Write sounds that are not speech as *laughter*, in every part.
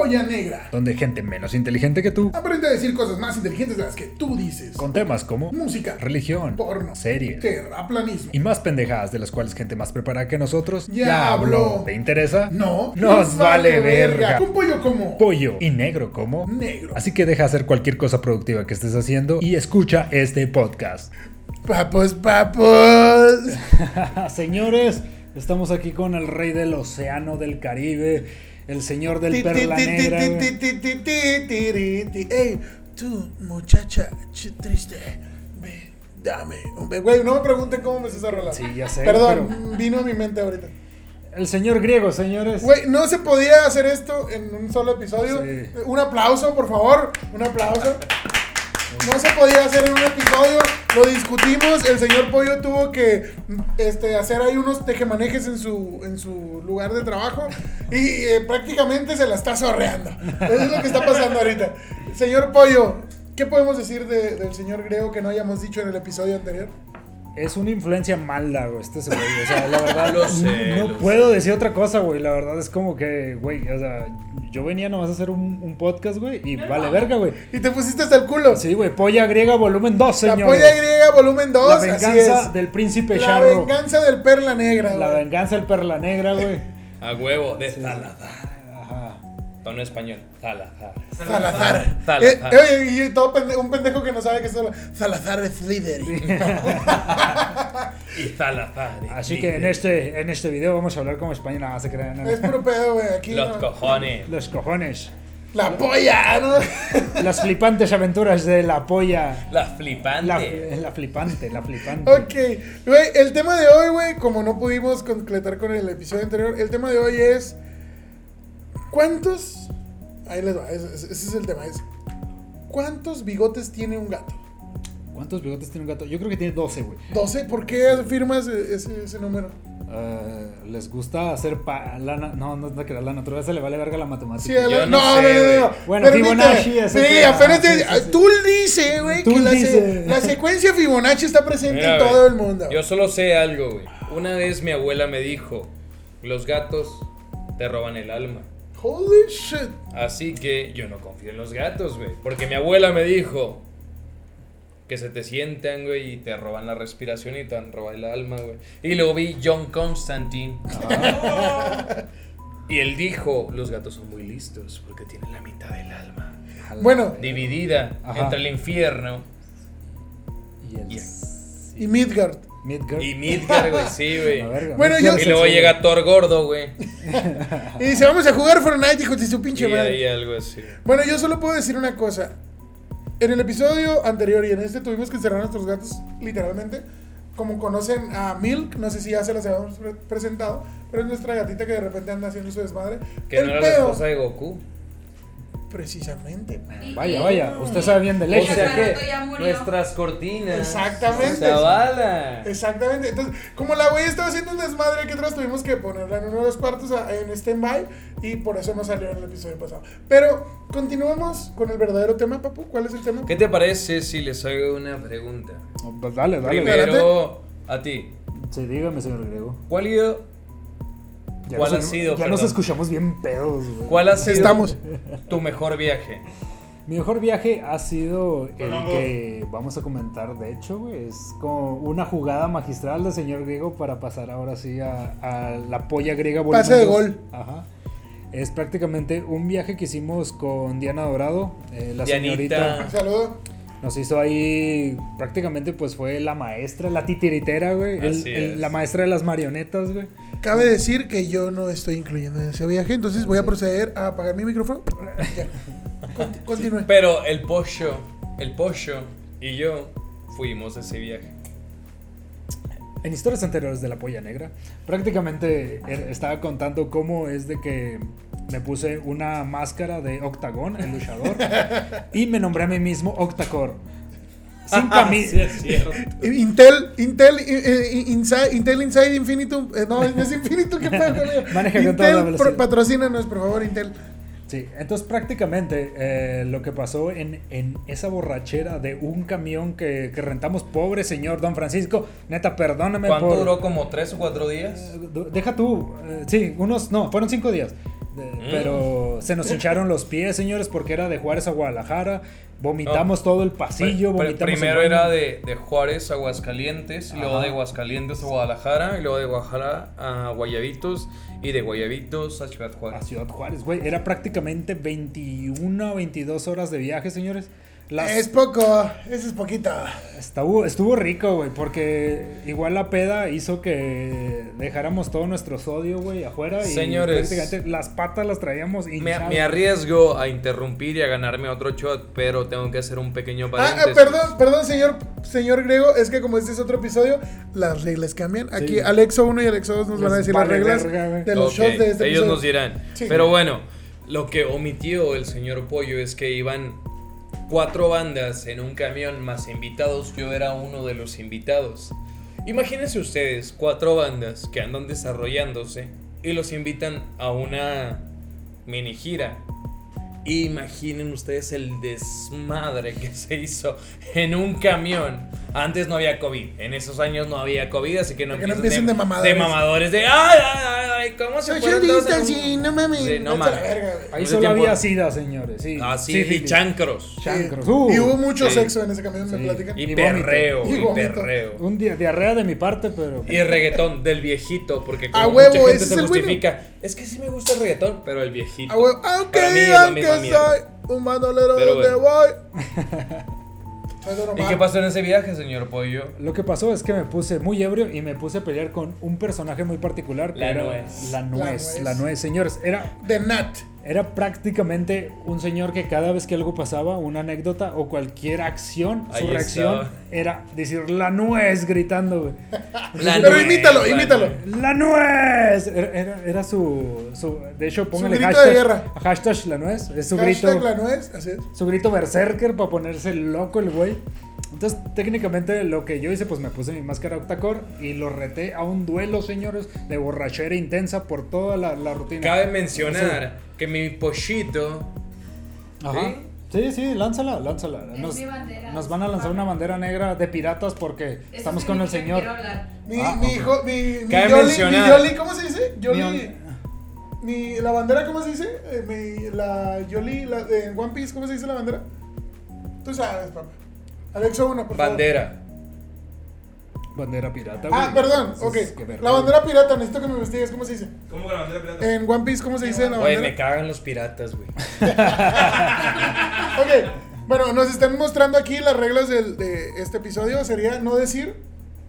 Polla Negra. donde gente menos inteligente que tú, Aprende a decir cosas más inteligentes de las que tú dices. con temas como Música, religión, porno, series terraplanismo. y más pendejadas de las cuales gente más preparada que nosotros Ya habló. ¿Te interesa? No, Nos vale verga. Un pollo como Pollo y negro como negro. Así que deja hacer cualquier cosa productiva que estés haciendo y escucha este podcast. Papos, papos. *laughs* Señores, estamos aquí con el rey del océano del Caribe, el señor del perla negra. Ey, tú, muchacha ch- triste, ve, dame un Güey, no me pregunten cómo me sé esa rola. Sí, ya sé, Perdón, vino a mi mente ahorita. El señor griego, señores. Güey, no se podía hacer esto en un solo episodio. Sí. Un aplauso, por favor. Un aplauso. No se podía hacer en un episodio. Lo discutimos. El señor Pollo tuvo que este, hacer ahí unos tejemanejes en su, en su lugar de trabajo. Y eh, prácticamente se la está sorreando. Eso es lo que está pasando ahorita. Señor Pollo, ¿qué podemos decir de- del señor Griego que no hayamos dicho en el episodio anterior? Es una influencia mala, güey, este güey. O sea, la verdad, *laughs* Lo sé, no lo puedo decir otra cosa, güey. La verdad es como que, güey, o sea, yo venía nomás a hacer un, un podcast, güey, y vale verga, güey. Y te pusiste hasta el culo. Sí, güey, Polla Griega volumen 2, la señores. polla griega, volumen 2. La así venganza es. del príncipe La Charro. venganza del perla negra. La güey. venganza del perla negra, güey. *laughs* A huevo, de Salazar. Ajá. Tono español. Salazar. Salazar. Salazar. Eh, oye, y todo pende- un pendejo que no sabe que es Sal- Salazar de Slytherin. *laughs* Y Salazar. Así que en este, en este video vamos a hablar como se crean. es puro pedo, güey. Aquí Los no. cojones. Los cojones. La polla, ¿no? Las flipantes aventuras de la polla. La flipante. La, la flipante, la flipante. Ok, güey, el tema de hoy, güey, como no pudimos concretar con el episodio anterior, el tema de hoy es. ¿Cuántos. Ahí les va, ese, es el tema. Es, ¿Cuántos bigotes tiene un gato? ¿Cuántos bigotes tiene un gato? Yo creo que tiene 12, güey. ¿12? ¿Por qué afirmas ese, ese número? Eh, les gusta hacer pa- lana. No, no, no que la naturaleza le vale verga la matemática. Sí, a la- Yo no, no no, sé, no, no, no. Bueno. Fibonacci, ese Sí, que- apenas ah, sí, sí, sí. Tú dice, güey, que Tú la, se- la secuencia Fibonacci está presente Mira, en todo el mundo. Yo solo sé algo, güey. Una vez mi abuela me dijo: Los gatos te roban el alma. Holy shit. Así que yo no confío en los gatos, güey. Porque mi abuela me dijo que se te sientan, güey, y te roban la respiración y te han robado el alma, güey. Y luego vi John Constantine. *laughs* y él dijo, los gatos son muy listos porque tienen la mitad del alma. Bueno, Dividida Ajá. entre el infierno Y el. y, y Midgard. Midgard. y Midgard, güey, sí, *laughs* güey. Bueno, yo- Y luego llega Thor gordo, güey. *laughs* Y dice, vamos a jugar Fortnite, hijo de su Y pinche madre. ahí algo así. Bueno, yo solo puedo decir una cosa. En el episodio anterior y en este tuvimos que encerrar a nuestros gatos, literalmente. Como conocen a Milk, no sé si ya se las habíamos pre- presentado, pero es nuestra gatita que de repente anda haciendo su desmadre. Que el no era la esposa de Goku. Precisamente. Vaya, vaya. Usted sabe bien de O sea que nuestras cortinas. Exactamente. Se. Exactamente. Entonces, como la güey estaba haciendo un desmadre que atrás, tuvimos que ponerla en uno de los cuartos a- en stand-by y por eso no salió en el episodio pasado. Pero continuamos con el verdadero tema, papu. ¿Cuál es el tema? ¿Qué te parece si les hago una pregunta? Pues dale, dale. Primero a ti. Sí, dígame, señor griego. ¿Cuál, ha ido- Ya ¿Cuál nos- ha sido, Ya nos escuchamos bien pedos, güey. cuál ha sido Estamos. tu mejor viaje? Mi mejor viaje ha sido el que vamos a comentar, de hecho, güey. Es como una jugada magistral del señor griego para pasar ahora sí a, a la polla griega. volumen Pase de gol. Ajá. Es prácticamente un viaje que hicimos con Diana Dorado, eh, la Dianita. señorita. Saludo. Nos hizo ahí, prácticamente pues fue la maestra, la titiritera, güey. el- Así el- es. la maestra de las marionetas, güey. Cabe decir que yo no estoy incluyendo en ese viaje, entonces voy a proceder a apagar mi micrófono. Ya. Continúe. Pero el pollo, el pollo y yo fuimos a ese viaje. En historias anteriores de la polla negra, prácticamente eh, estaba contando cómo es de que me puse una máscara de Octagón, el luchador, *laughs* y me nombré a mí mismo Octacore. Sin camisa. Sí, es cierto. Intel, Intel, eh, eh, Inside, Intel Inside Infinitum. eh, no, no es Infinitum, ¿qué pedo? *laughs* Maneja con toda la velocidad. por- patrocínanos, por favor, Intel. Sí, entonces prácticamente eh, lo que pasó en, en esa borrachera de un camión que, que rentamos, pobre señor Don Francisco, neta, perdóname ¿Cuánto por... duró? ¿Como tres o cuatro días? Eh, Deja tú, eh, sí, unos, no, fueron cinco días. de- pero se nos hincharon los pies, señores, porque era de Juárez a Guadalajara. Vomitamos todo el pasillo, vomitamos primero el era de, de Juárez a Aguascalientes, y luego de Aguascalientes a Guadalajara, y luego de Guadalajara a Guayabitos, y de Guayabitos a Ciudad a Juárez. Ciudad Juárez, güey. Era prácticamente 21 o 22 horas de viaje, señores. Las- Es poco, eso es poquito. Estuvo, estuvo rico, güey, porque igual la peda hizo que dejáramos todo nuestro sodio, güey, afuera. Y Señores. prácticamente las patas las traíamos Me, hinchadas. me arriesgo a interrumpir y a ganarme otro shot, pero tengo que hacer un pequeño Ah, paréntesis. ah, perdón, perdón, señor, señor Griego, es que como este es otro episodio, las reglas cambian. Aquí Sí. Alexo 1 y Alexo 2 nos van a decir las reglas verga, de los shots de este Ellos episodio. nos dirán. Sí. Pero bueno, lo que omitió el señor Pollo es que iban cuatro bandas en un camión más invitados. Yo era uno de los invitados. Imagínense ustedes cuatro bandas que andan desarrollándose y los invitan a una mini gira. Imaginen ustedes el desmadre que se hizo en un camión. Antes no había COVID. En esos años no había COVID, así que no, Que no empiecen empiecen de mamadores. De mamadores de ¡Ay, ay, ay! ay, ¿Cómo se en un- distancing, no mames. Sí, no mames. Ahí solo tiempo- había sida, señores. Sí, Ah, sí, sífilis. y chancros. Chancros. Sí. Uh, y hubo mucho sí. sexo en ese camión, me Sí. platican. Y, Y perreo, y, Y perreo. Un día, diarrea de mi parte, pero. Y reggaetón del viejito, porque como A huevo, mucha gente se es el bueno. justifica. Es que sí me gusta el reggaetón, pero el viejito. Ah, aunque Para mí es la digan que mierda. soy un bandolero Pero donde bueno. voy. *laughs* ¿Y qué pasó en ese viaje, señor Pollo? Lo que pasó es que me puse muy ebrio y me puse a pelear con un personaje muy particular. que La era nuez. La La nuez. La nuez, señores. Era, De Nat. Era prácticamente un señor que cada vez que algo pasaba, una anécdota o cualquier acción, su Ahí reacción era decir la nuez gritando, güey. *laughs* La Pero nuez, imítalo, imítalo. ¡La nuez! Era, era- era su, su- De hecho, póngale grito de hashtag, guerra. hashtag la nuez. Es su Hashtag grito. la nuez, así es. Su grito berserker para ponerse loco el güey. Entonces, técnicamente lo que yo hice, pues me puse mi máscara octacore y lo reté a un duelo, señores, de borrachera intensa por toda la, la rutina. Cabe mencionar que mi pollito. Ajá. Sí, sí, lánzala, lánzala. Es Nos, mi bandera. nos van a lanzar una bandera negra de piratas porque Eso estamos con el señor. quiero hablar. Mi, Ah, mi ok. hijo, mi, mi Cabe Yoli, mi mencionar- Yoli, ¿cómo se dice? Yoli. Mi- Mi, la bandera, ¿cómo se dice? Eh, mi, la Yoli, la, de- en One Piece, ¿cómo se dice la bandera? Tú sabes, papá. Alexo 1, por favor. Bandera. Bandera pirata. Ah, güey. perdón, Pues, ok. La bandera pirata, necesito que me investigues, ¿cómo se dice? ¿Cómo que la bandera pirata? En One Piece, ¿cómo se dice la bandera? me cagan los piratas, güey. *laughs* Ok, bueno, nos están mostrando aquí las reglas del- de este episodio. Sería no decir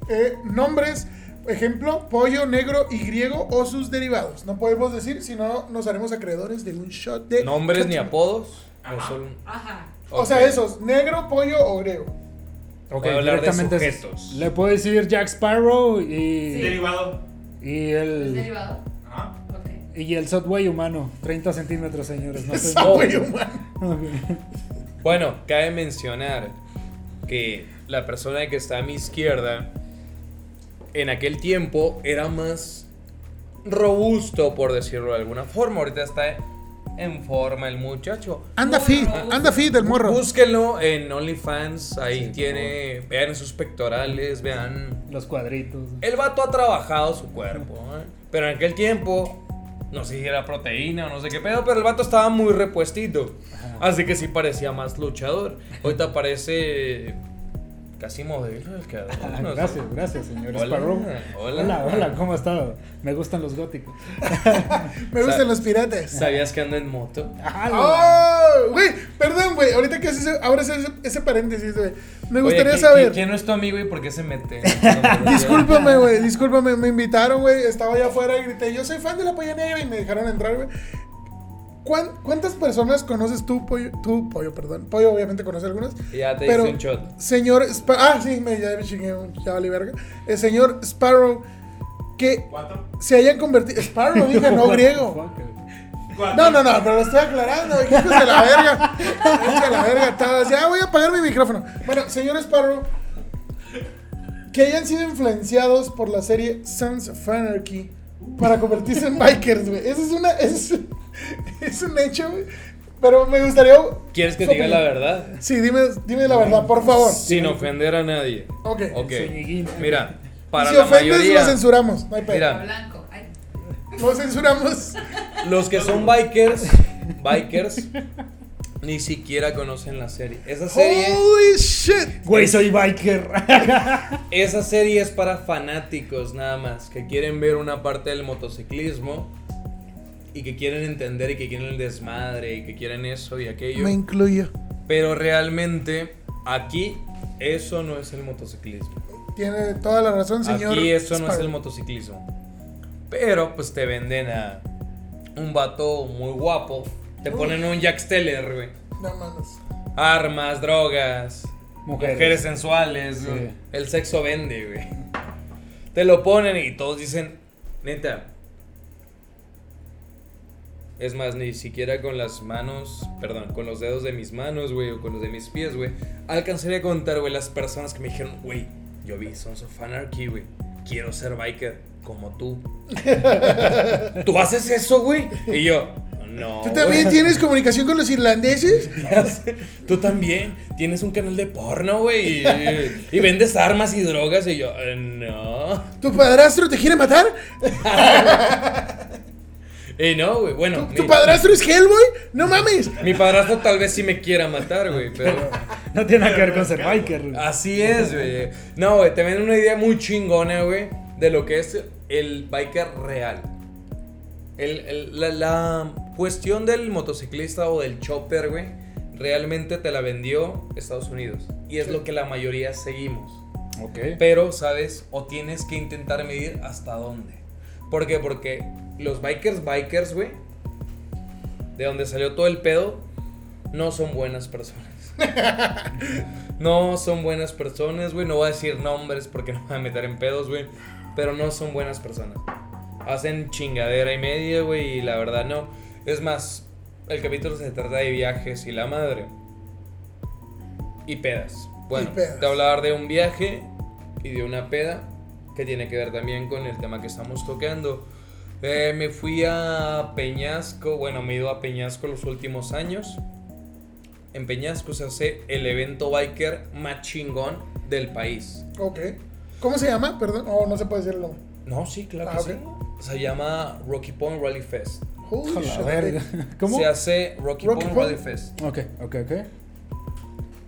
eh, nombres, ejemplo, pollo, negro y griego o sus derivados. No podemos decir, si no nos haremos acreedores de un shot de... Nombres ni apodos. Ajá. O solo. Ajá. O sea, esos, negro, pollo o griego. Ok, Voy a hablar de directamente es- sujetos. le puedo decir Jack Sparrow y, Derivado. y ¿Es el derivado? Ajá. Ok. y el Subway humano, 30 centímetros, señores. No güey, humano. *laughs* Bueno, cabe mencionar que la persona que está a mi izquierda en aquel tiempo era más robusto, por decirlo de alguna forma. Ahorita está en forma el muchacho. Anda fit, robusto. anda fit el morro. Búsquenlo en OnlyFans, ahí Sí, tiene, vean sus pectorales, vean... Los cuadritos. El vato ha trabajado su cuerpo, ¿eh? pero en aquel tiempo, no sé si era proteína o no sé qué pedo, pero el vato estaba muy repuestito. Así que sí parecía más luchador. Ahorita parece casi. Ah, no sé. gracias, gracias, señor Hola, Sparrow. hola. hola, hola, ¿cómo estado? Me gustan los góticos. *laughs* Me gustan los piratas. ¿Sabías que anda en moto? Ah, ¡Oh! Güey, perdón, güey. Ahorita que haces ese, abres ese, ese paréntesis, güey. Me Oye, gustaría ¿quién- saber. ¿quién, quién no es tu amigo y por qué se mete? *laughs* Discúlpame, güey, discúlpame, me invitaron, güey, estaba allá afuera y grité, yo soy fan de la Polla Negra y me dejaron entrar, güey. ¿Cuán- ¿Cuántas personas conoces tú, Pollo? Tú, Pollo, perdón. Pollo obviamente conoce algunas. Ya te Pero, hice un shot. señor Spa- Ah, sí, me, ya me chingué, ya vale verga. El señor Sparrow, que ¿Cuatro? se hayan convertido... Sparrow, dije, no *laughs* griego. ¿Cuatro? No, no, no, pero lo estoy aclarando. Hijos de la verga. Hijos de la verga todos. Ya voy a apagar mi micrófono. Bueno, señor Sparrow, que hayan sido influenciados por la serie Sons of Anarchy para convertirse en bikers, güey. Eso es una. Es, *laughs* es un hecho, güey. Pero me gustaría. ¿Quieres que su diga la verdad? Sí, dime, dime la verdad, por favor. Sin ofender a nadie. Ok. Ok. Mira, para si la ofendes, mayoría. lo censuramos. No hay pedo. Mira. Lo censuramos. los que son bikers, bikers, ni siquiera conocen la serie. Esa serie, Holy shit. Güey, soy biker. esa serie es para fanáticos nada más, que quieren ver una parte del motociclismo y que quieren entender y que quieren el desmadre y que quieren eso y aquello. Me incluyo. Pero realmente aquí eso no es el motociclismo. Tiene toda la razón, señor. Aquí eso no es el motociclismo. Pero pues te venden a un vato muy guapo. Te ponen un Jack Steller, güey. No mames. Armas, drogas, Mujeres. mujeres, sensuales. Sí. güey. El sexo vende, güey. Te lo ponen y todos dicen, neta. Es más, ni siquiera con las manos, perdón, con los dedos de mis manos, güey, o con los de mis pies, güey, alcanzaría a contar, güey, las personas que me dijeron, güey, yo vi Sons of Anarchy, güey, quiero ser biker como tú. *laughs* ¿Tú haces eso, güey? Y yo, no. ¿Tú también güey". tienes comunicación con los irlandeses? *laughs* Tú también tienes un canal de porno, güey, y, y vendes armas y drogas, y yo, "Eh, no. ¿Tu padrastro te quiere matar? *laughs* Y no, güey, bueno. ¿Tu mi- padrastro es Hellboy? No mames. Mi padrastro tal vez sí me quiera matar, güey, *laughs* pero No tiene nada que ver con ser biker. güey. así es, güey. No, güey, te venden una idea muy chingona, güey, de lo que es el biker real. El- el- la, la cuestión del motociclista o del chopper, güey, realmente te la vendió Estados Unidos. Y es lo que la mayoría seguimos. Ok. Pero, ¿sabes? O tienes que intentar medir hasta dónde. ¿Por qué? Porque los bikers, bikers, güey, de donde salió todo el pedo, no son buenas personas. *laughs* no son buenas personas, güey. No voy a decir nombres porque *laughs* no me voy a meter en pedos, güey. Pero no son buenas personas. Hacen chingadera y media, güey, y la verdad no. Es más, el capítulo se trata de viajes y la madre. Y pedas. Bueno, Y pedas. te voy a hablar de un viaje y de una peda que tiene que ver también con el tema que estamos tocando. Eh, me fui a Peñasco, bueno, me he ido a Peñasco los últimos años. En Peñasco se hace el evento biker más chingón del país. Ok. ¿Cómo se llama? Perdón. Oh, no se puede decir el nombre. No, sí, claro Ah, que sí. Se llama Rocky Point Rally Fest. Holy shit. ¿Cómo? Se hace Rocky, Rocky Point, Point. Rally Fest. Ok, ok, ok.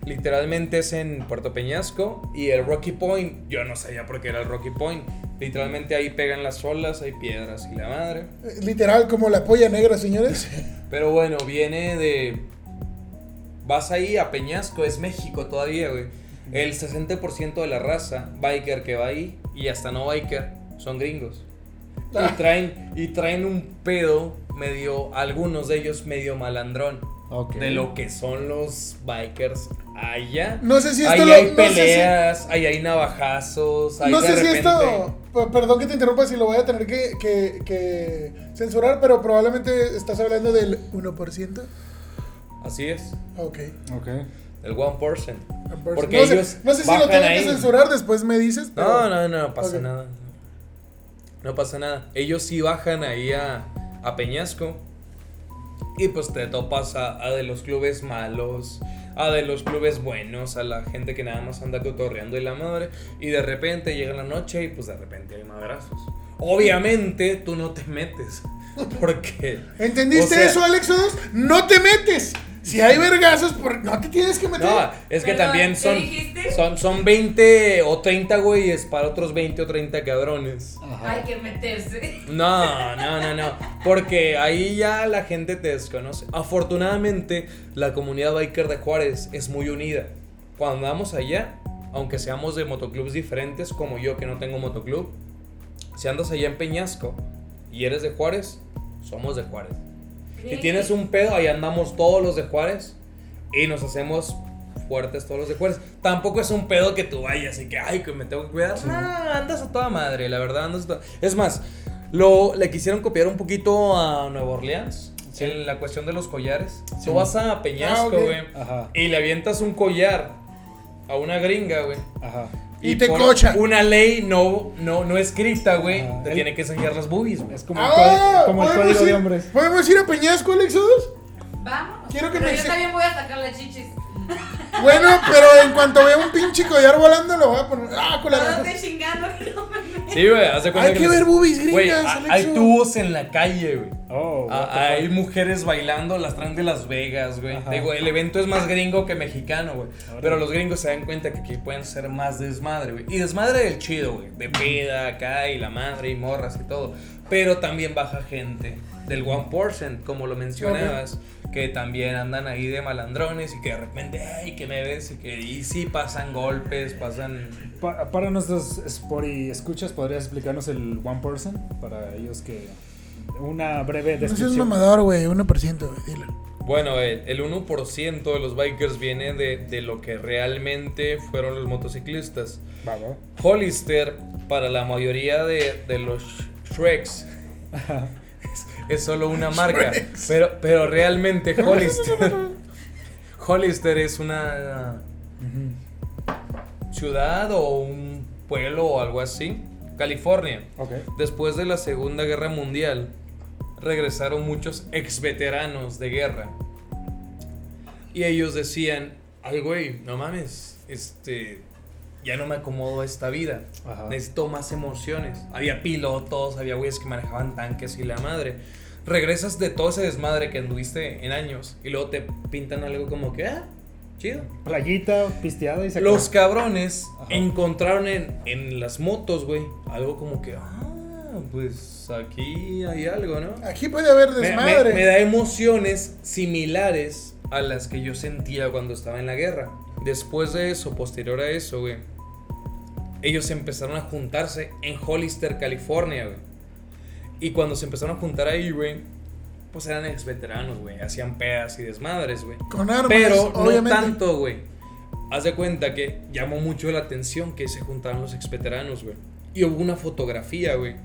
Literalmente es en Puerto Peñasco y el Rocky Point, yo no sabía por qué era el Rocky Point. Literalmente ahí pegan las olas, hay piedras y la madre. Eh, Literal, como la polla negra, señores. *laughs* Pero bueno, viene de... Vas ahí a Peñasco, es México todavía, güey. El 60% de la raza biker que va ahí y hasta no biker son gringos. Ah. Y traen, y traen un pedo medio, algunos de ellos medio malandrón. Ok. De lo que son los bikers allá. No sé si Ahí esto lo- hay no sé si- peleas, ahí hay navajazos, ahí No de sé si repente... esto, perdón que te interrumpa, si lo voy a tener que, que- que censurar, pero probablemente estás hablando del 1%. Así es, Ok. Ok. el 1%. Porque no sé, ellos no sé si lo tengo ahí. que censurar, después me dices. pero- No, no, no, no pasa nada. No pasa nada. Ellos sí bajan ahí a, a Peñasco. Y pues te topas a, a de los clubes malos, a de los clubes buenos, a la gente que nada más anda cotorreando y la madre. Y de repente llega la noche y pues de repente hay madrazos. Obviamente tú no te metes. *laughs* Porque. ¿Entendiste o sea, eso, Alexos? No te metes. Si hay vergazos, por... no te tienes que meter. No, es que Perdón, también ¿qué son, son, son 20 o 30 güeyes para otros 20 o 30 cabrones. Hay que meterse. No, no, no, no. Porque ahí ya la gente te desconoce. Afortunadamente, la comunidad biker de Juárez es muy unida. Cuando andamos allá, aunque seamos de motoclubs diferentes, como yo que no tengo motoclub, si andas allá en Peñasco y eres de Juárez, somos de Juárez. Si tienes un pedo, ahí andamos todos los de Juárez y nos hacemos fuertes todos los de Juárez. Tampoco es un pedo que tú vayas y que, ay, que me tengo que cuidar. No, andas a toda madre, la verdad, andas a toda... Es más, lo, le quisieron copiar un poquito a Nueva Orleans en la cuestión de los collares. Sí. Tú vas a Peñasco, Ah, güey, Ajá. y le avientas un collar a una gringa, güey. Ajá. Y te por cocha. Una ley no, no, no escrita, güey, Ah, te el- tiene que enseñar las boobies, güey. Es como el, Ah, código- como el ¿podemos código de hombres. ¿Podemos ir a Peñasco, Alexos? Vamos. Quiero que Pero me yo también voy a sacar las chichis. Bueno, pero en cuanto vea un pinche collar volando, lo voy a poner. ¡Ah, con *laughs* No chingando que no me meto. Sí, güey, haz de cuenta Hay que ver boobies Güey, gringas, Alexo. hay tubos en la calle, güey. Oh, Ah, hay mujeres bailando, las traen de Las Vegas, güey. Digo, el evento es más gringo que mexicano, güey. Pero los gringos se dan cuenta que aquí pueden ser más desmadre, güey. Y desmadre del chido, güey. De peda acá y la madre y morras y todo. Pero también baja gente del 1%, como lo mencionabas. Que también andan ahí de malandrones y que de repente, ay, que me ves y que y sí pasan golpes, pasan... Pa- para nuestros Spory escuchas, ¿podrías explicarnos el One Person? Para ellos que. Una breve No seas descripción. mamador, güey. 1%, güey. Dilo. Bueno, el, el 1% de los bikers viene de, de lo que realmente fueron los motociclistas. Va, va. Hollister, para la mayoría de, de los Shreks, es, solo una *laughs* marca. Pero, pero realmente *laughs* Hollister, Hollister es una ciudad o un pueblo o algo así. California. Ok. Después de la Segunda Guerra Mundial, regresaron muchos ex veteranos de guerra. Y ellos decían, ay güey, no mames, este, ya no me acomodo a esta vida. Ajá. Necesito más emociones. Había pilotos, había güeyes que manejaban tanques y la madre. Regresas de todo ese desmadre que anduviste en años y luego te pintan algo como que, ah, chido. Playita, pisteada y se Los acabó. cabrones Ajá. encontraron en, en las motos, güey, algo como que, ah, pues aquí hay algo, ¿no? Aquí puede haber Me, me- desmadre. me da emociones similares a las que yo sentía cuando estaba en la guerra. Después de eso, posterior a eso, güey, ellos empezaron a juntarse en Hollister, California, güey. Y cuando se empezaron a juntar ahí, güey, pues eran ex veteranos, güey, hacían pedas y desmadres, güey. Con armas, Pero no tanto, güey. Haz de cuenta que llamó mucho la atención que se juntaron los ex veteranos, güey. Y hubo una fotografía, güey,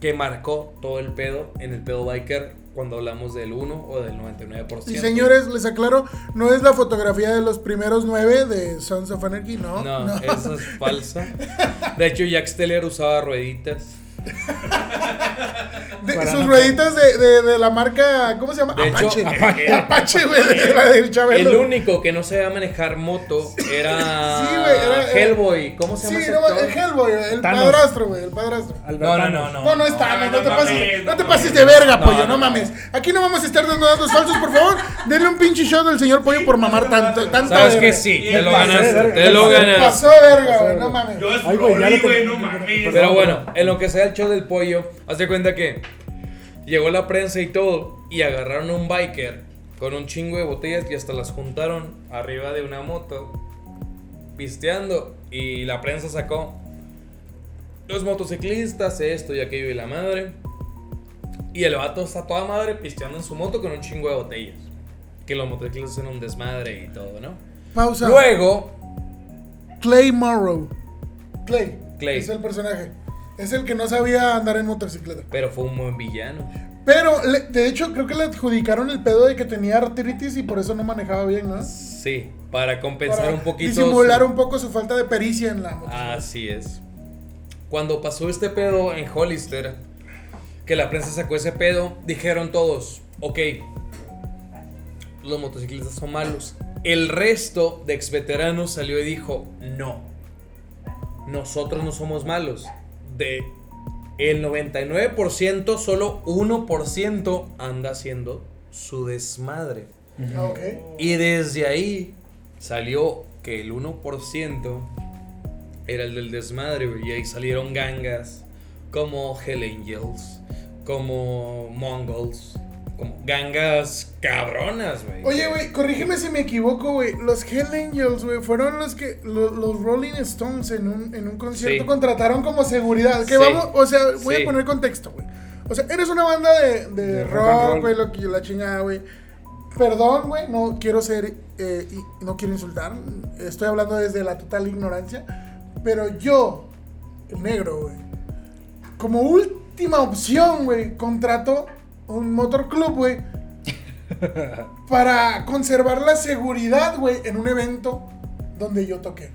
que marcó todo el pedo en el pedo biker cuando hablamos del 1 o del 99%. Y señores, les aclaro, no es la fotografía de los primeros nueve de Sons of Anarchy, no. No, no. esa es falsa. De hecho, Jack Steller usaba rueditas. *laughs* De- Para sus no- rueditas de, de, de la marca, ¿cómo se llama? De hecho, Apache. Apache. Apache, güey, de la del Chabelo. El único que no sabía manejar moto era, Sí, güey, era- Hellboy. ¿Cómo se Sí, llama no, actor? el Hellboy, el Thanos. padrastro, güey, el padrastro. Albert No, no, no, No, no está, no, no te no pases, no te no pases de verga, No, pollo, no, no, mames. Aquí no vamos a estar dando datos falsos, por favor. Denle un pinche shot al señor pollo por mamar tanto, tanta Sabes que sí, te lo verga, te lo ganas. Pasó verga, güey, no mames. Yo es güey, no mames. Pero bueno, en lo que sea el show del pollo, haz de cuenta que llegó la prensa y todo, y agarraron a un biker con un chingo de botellas y hasta las juntaron arriba de una moto, pisteando, y la prensa sacó los motociclistas, esto y aquello y la madre. Y el vato está toda madre pisteando en su moto con un chingo de botellas. Que los motociclistas son un desmadre y todo, ¿no? Pausa. Luego, Clay Morrow. Clay. Clay. Es el personaje. Es el que no sabía andar en motocicleta. pero fue un buen villano. Pero, le- de hecho, creo que le adjudicaron el pedo de que tenía artritis y por eso no manejaba bien, ¿no? Sí, para compensar Para un poquito. Disimular su- un poco su falta de pericia en la motocicleta. Así es. Cuando pasó este pedo en Hollister, que la prensa sacó ese pedo, dijeron todos, ok, los motociclistas son malos. El resto de ex veteranos salió y dijo, no, nosotros no somos malos. De el 99%, solo 1% anda haciendo su desmadre. Y desde ahí salió que el 1% era el del desmadre. Y ahí salieron gangas como Hell Angels, como Mongols, como gangas cabronas, güey. Oye, güey, corrígeme si me equivoco, güey. Los Hell Angels, güey, fueron los que lo- los, Rolling Stones en un, en un concierto Sí. contrataron como seguridad. Que Sí. vamos, o sea, voy Sí. a poner contexto, güey. O sea, eres una banda de, de De rock güey, lo que la chingada, güey. Perdón, güey, no quiero ser, eh, y no quiero insultar. Estoy hablando desde la total ignorancia. Pero yo, el negro, güey, como última opción, güey, contrato un motor club, güey, para conservar la seguridad, güey, en un evento donde yo toqué.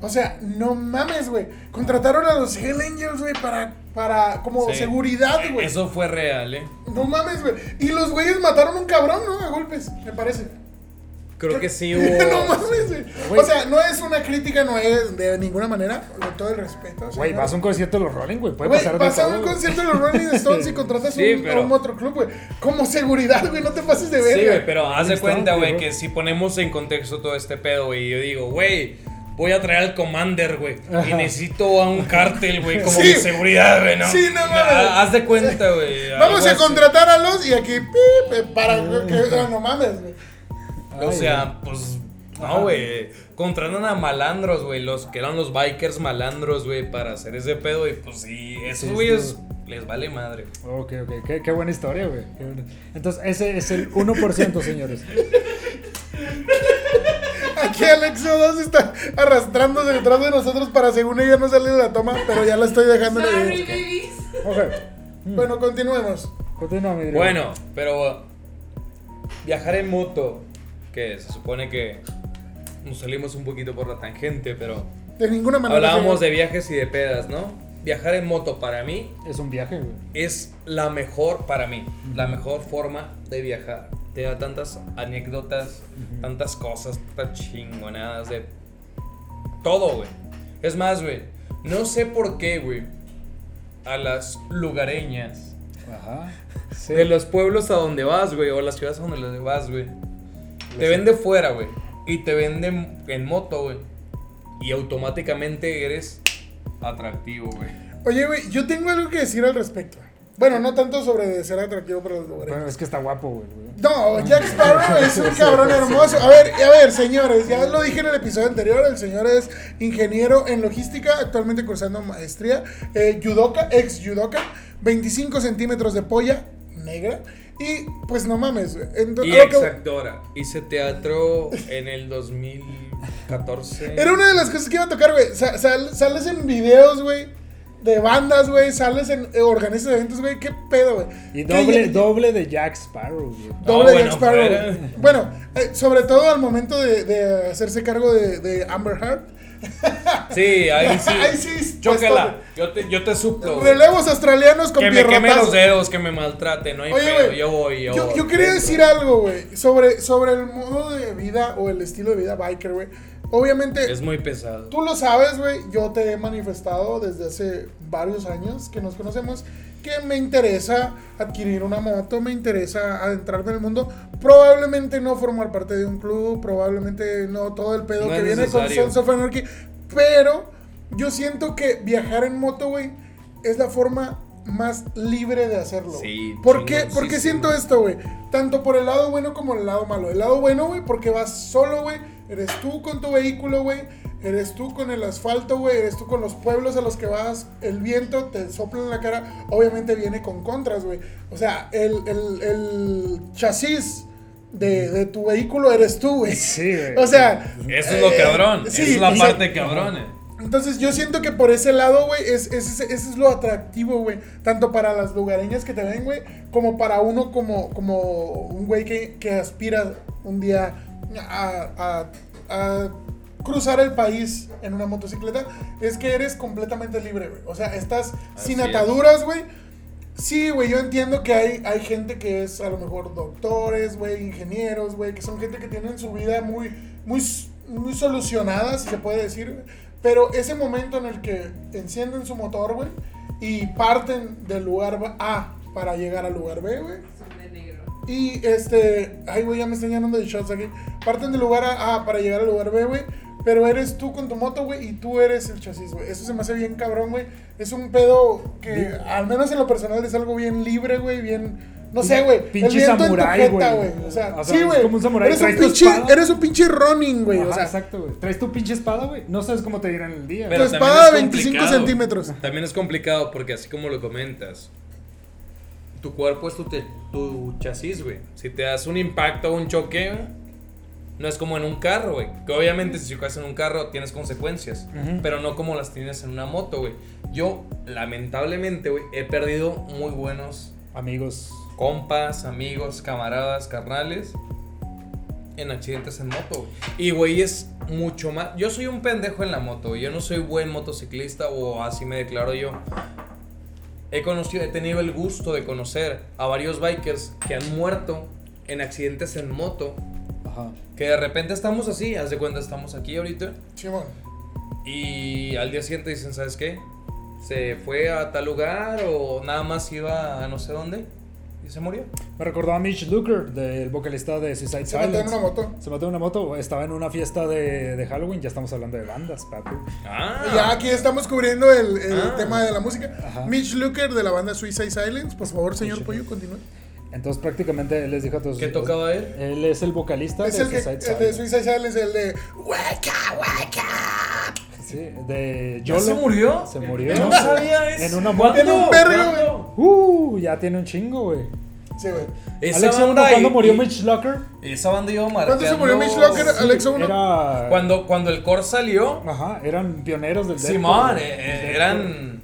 O sea, no mames, güey. Contrataron a los Hell Angels, güey, para, para como Sí. seguridad, güey. Eso fue real, ¿eh? No mames, güey. Y los güeyes mataron a un cabrón, ¿no? A golpes, me parece. Creo que sí *laughs* no hubo... mames, güey. O sea, no es un una crítica, no es de ninguna manera, con todo el respeto. Güey, vas a un concierto de los Rolling, güey. Puede Güey, pasar de vas a todo, un güey. concierto de los Rolling Stones y contratas *laughs* Sí, un, pero- a un otro club, güey. Como seguridad, güey, no te pases de verga. Sí, güey, pero haz de Está, cuenta, güey, que si ponemos en contexto todo este pedo, güey, y yo digo, güey, voy a traer al Commander, güey, y necesito a un cártel, güey, como Sí. mi seguridad, güey, ¿no? Sí, no mames. Ah, Haz de cuenta, güey. Vamos algo a así. contratar a los y aquí, pip, eh, para que ah, no mames, güey. O sea, pues, no, güey. Contratan a malandros, güey, los que eran los bikers malandros, güey, para hacer ese pedo, y pues sí, esos güeyes sí. les vale madre. Ok, ok. Qué, qué buena historia, güey. Buena- Entonces, ese es el 1%, señores. Aquí Alexo 2 está arrastrándose detrás de nosotros para según ella no salir de la toma, pero ya la estoy dejando en Sorry, babies. Ok. Mm, Bueno, continuemos. Continúa, mi Adrián. Bueno, pero viajar en moto, que se supone que nos salimos un poquito por la tangente, pero De ninguna manera. hablábamos de viajes y de pedas, ¿no? Viajar en moto para mí Es un viaje, güey. es la mejor para mí, la mejor forma de viajar. Te da tantas anécdotas, tantas cosas, tantas chingonadas de todo, güey. Es más, güey, no sé por qué, güey, a las lugareñas Ajá. Sí. de los pueblos a donde vas, güey, o las ciudades a donde vas, güey, te ven de fuera, güey, y te venden en moto, güey, y automáticamente eres atractivo, güey. Oye, güey, yo tengo algo que decir al respecto. Bueno, no tanto sobre ser atractivo para los lugares. Bueno, es que está guapo, güey. güey. No, Jack Sparrow *laughs* es un cabrón hermoso. A ver, a ver, señores, ya lo dije en el episodio anterior, el señor es ingeniero en logística, actualmente cursando maestría, eh, judoka, ex judoka, 25 centímetros de polla negra y pues no mames. Y que- actora. Hice teatro en el 2014. Era una de las cosas que iba a tocar, güey. Sa- sal- sales en videos, güey. De bandas, güey. Sales en eh, organizas eventos, güey. ¿Qué pedo, güey? Y doble, doble de Jack Sparrow, güey. Doble No, de bueno, Jack Sparrow. fuera. Bueno, eh, sobre todo al momento de, de hacerse cargo de, de Amber Heard. *laughs* Sí, ahí sí. Ahí sí, Chócala. Yo te, yo te suplo. Relevos australianos con Que me queme los dedos, que me maltrate. No hay Oye, pedo. güey, Yo voy, yo, Yo, voy. yo quería decir algo, güey, sobre, sobre el modo de vida o el estilo de vida biker, güey. Obviamente, Es muy pesado. Tú lo sabes, güey. Yo te he manifestado desde hace varios años que nos conocemos que me interesa adquirir una moto, me interesa adentrarme en el mundo. Probablemente no formar parte de un club, probablemente no todo el pedo No que viene con. Sons of Anarchy. Pero yo siento que viajar en moto, güey, es la forma más libre de hacerlo. Sí, ¿Por qué, ¿Por qué siento esto, güey? Tanto por el lado bueno como el lado malo. El lado bueno, güey, porque vas solo, güey. Eres tú con tu vehículo, güey. Eres tú con el asfalto, güey. Eres tú con los pueblos a los que vas. El viento te sopla en la cara. Obviamente viene con contras, güey. O sea, el, el, el chasis de, de tu vehículo eres tú, güey. Sí, güey. O sea... Eso es lo eh, cabrón. sí, Esa es la parte cabrona. entonces yo siento que por ese lado, güey, es, es- ese es lo atractivo, güey. Tanto para las lugareñas que te ven, güey, como para uno como, como un güey que, que aspira un día a, a- a cruzar el país en una motocicleta. Es que eres completamente libre, güey. O sea, estás sin Así es. ataduras, güey. Sí, güey, yo entiendo que hay, hay gente que es a lo mejor doctores, güey, ingenieros, güey, que son gente que tienen su vida muy, muy, muy solucionada, si se puede decir. Pero ese momento en el que encienden su motor, güey, y parten del lugar A para llegar al lugar B, güey. Son de negro. Y este, ay, güey, ya me están llenando de shots aquí. Parten del lugar A, A para llegar al lugar B, güey. Pero eres tú con tu moto, güey, y tú eres el chasis, güey. Eso se me hace bien cabrón, güey. Es un pedo que, al menos en lo personal, es algo bien libre, güey, bien... No sé, güey. el Pinche viento tu samurái, jeta, güey. O sea, O sea, sí, güey. como un samurái, Eres, un tu pinche, eres un pinche running, güey. O sea, exacto, güey. Traes tu pinche espada, güey. No sabes cómo te dirán el día. tu Pero güey. también espada de es 25 complicado. centímetros. También es complicado porque así como lo comentas, tu cuerpo es tu, te- tu chasis, güey. Si te das un impacto o un choque, no es como en un carro, güey. Que obviamente si chocas en un carro tienes consecuencias, pero no como las tienes en una moto, güey. Yo, lamentablemente, güey, he perdido muy buenos Amigos. compas, amigos, camaradas, carnales en accidentes en moto. güey. Y güey es mucho más. Yo soy un pendejo en la moto. güey. Yo no soy buen motociclista o así me declaro yo. He conocido, he tenido el gusto de conocer a varios bikers que han muerto en accidentes en moto Ajá. Que de repente estamos así, haz de cuenta estamos aquí ahorita. Simón. Y al día siguiente dicen, ¿sabes qué? Se fue a tal lugar o nada más iba a no sé dónde y se murió. Me recordó a Mitch Luker, del vocalista de Suicide Se mató en una moto. Se mató en una moto, estaba en una fiesta de, de Halloween, ya estamos hablando de bandas, papu. Ah, Ya aquí estamos cubriendo el, el Ah. tema de la música. Ajá. Mitch Luker de la banda Suicide Silence. Por favor, señor Pollo, continúe. Entonces prácticamente él les dijo a todos. ¿Qué tocaba él? Él es el vocalista Es de el, que, Suicide el de. Suicide Silence, el de Wake up, wake up. Sí, de ¿Ya Yolo. se murió? Se murió. No sabía eso. En una moto. Tiene un vergo, ¿Cuándo? Uh, ya tiene un chingo, güey. Sí, güey. Alex banda cuando y- murió Mitch Locker? Esa banda iba marcando... ¿Cuándo se murió Mitch Locker? Alex uno. Era. Cuando, cuando el core salió, Ajá, eran pioneros del Simón, güey. eh, eh, eran...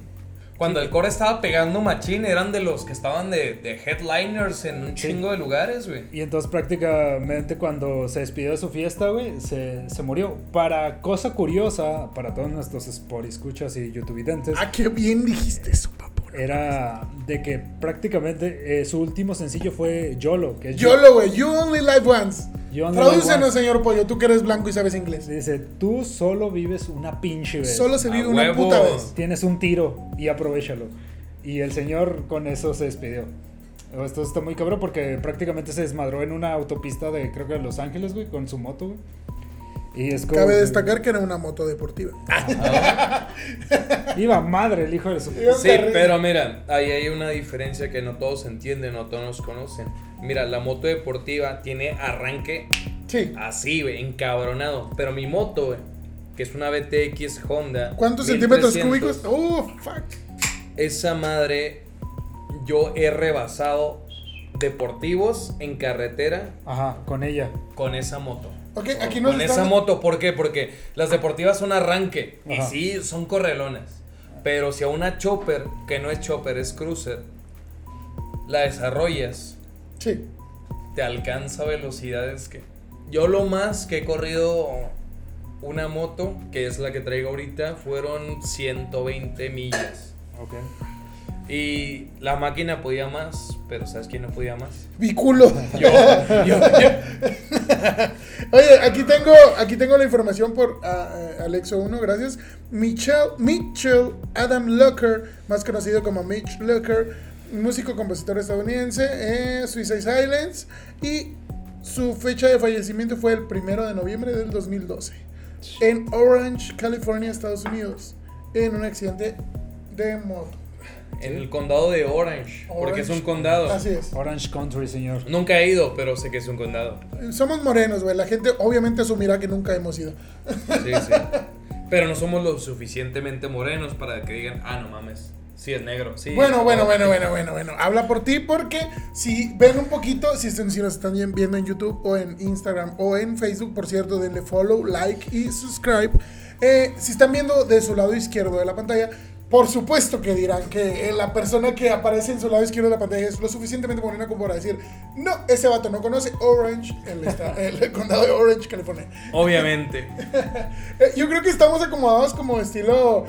Cuando el core estaba pegando machín, eran de los que estaban de, de headliners en un Sí. chingo de lugares, güey. Y entonces prácticamente cuando se despidió de su fiesta, güey, se, se murió. Para cosa curiosa, para todos nuestros Sport escuchas y YouTube videntes, Ah, qué bien dijiste eso, papo. Era de que prácticamente eh, su último sencillo fue YOLO, que es YOLO, güey. You only live once. Tradúcenos, señor Pollo. Tú que eres blanco y sabes inglés. Dice, tú solo vives una pinche vez. Solo se A vive una huevo. puta vez. Tienes un tiro y aprovechalo. Y el señor con eso se despidió. Esto está muy cabrón porque prácticamente se desmadró en una autopista de, creo que de Los Ángeles, güey, con su moto, güey. Y es como... Cabe destacar que era una moto deportiva. *laughs* Iba madre el hijo de su... *laughs* Iba- Sí, pero mira, ahí hay una diferencia que no todos entienden, no todos conocen. Mira, la moto deportiva tiene arranque Sí. así, güey, encabronado. Pero mi moto, güey, que es una BTX Honda. ¿Cuántos centímetros 1300, cúbicos? Oh, fuck. Esa madre, yo he rebasado deportivos en carretera Ajá, con ella. con esa moto. Aquí Con están... esa moto, ¿por qué? Porque las deportivas son arranque y Ajá. sí, son correlones. Pero si a una chopper, que no es chopper, es cruiser, la desarrollas, Sí. te alcanza velocidades que... Yo lo más que he corrido una moto, que es la que traigo ahorita, fueron 120 millas. Ok. Y la máquina podía más, pero ¿sabes quién no podía más? Mi culo. Yo, yo, yo. *laughs* Oye, aquí tengo, aquí tengo la información por ah, ah, Alexo1, gracias. Mitchell, Mitchell Adam Lucker, más conocido como Mitch Lucker, músico compositor estadounidense, eh, Suicide Silence, y su fecha de fallecimiento fue el primero de noviembre del 2012, en Orange, California, Estados Unidos, en un accidente de moto. En el condado de Orange, porque es un condado. Así es. Orange Country, señor. Nunca he ido, pero sé que es un condado. Somos morenos, güey. La gente obviamente asumirá que nunca hemos ido. Sí, sí. Pero no somos lo suficientemente morenos para que digan, ah, no mames, sí es negro. Sí, Bueno, bueno, bueno, bueno, bueno, bueno. Habla por ti porque si ven un poquito, si, están- si nos están bien- viendo en YouTube o en Instagram o en Facebook, por cierto, denle follow, like y subscribe. Eh, si están viendo de su lado izquierdo de la pantalla, por supuesto que dirán que eh, la persona que aparece en su lado izquierdo de la pantalla es lo suficientemente morena como para decir, no, ese vato no conoce Orange, el, *laughs* condado de Orange, California. Obviamente. *laughs* Eh, Yo creo que estamos acomodados como estilo,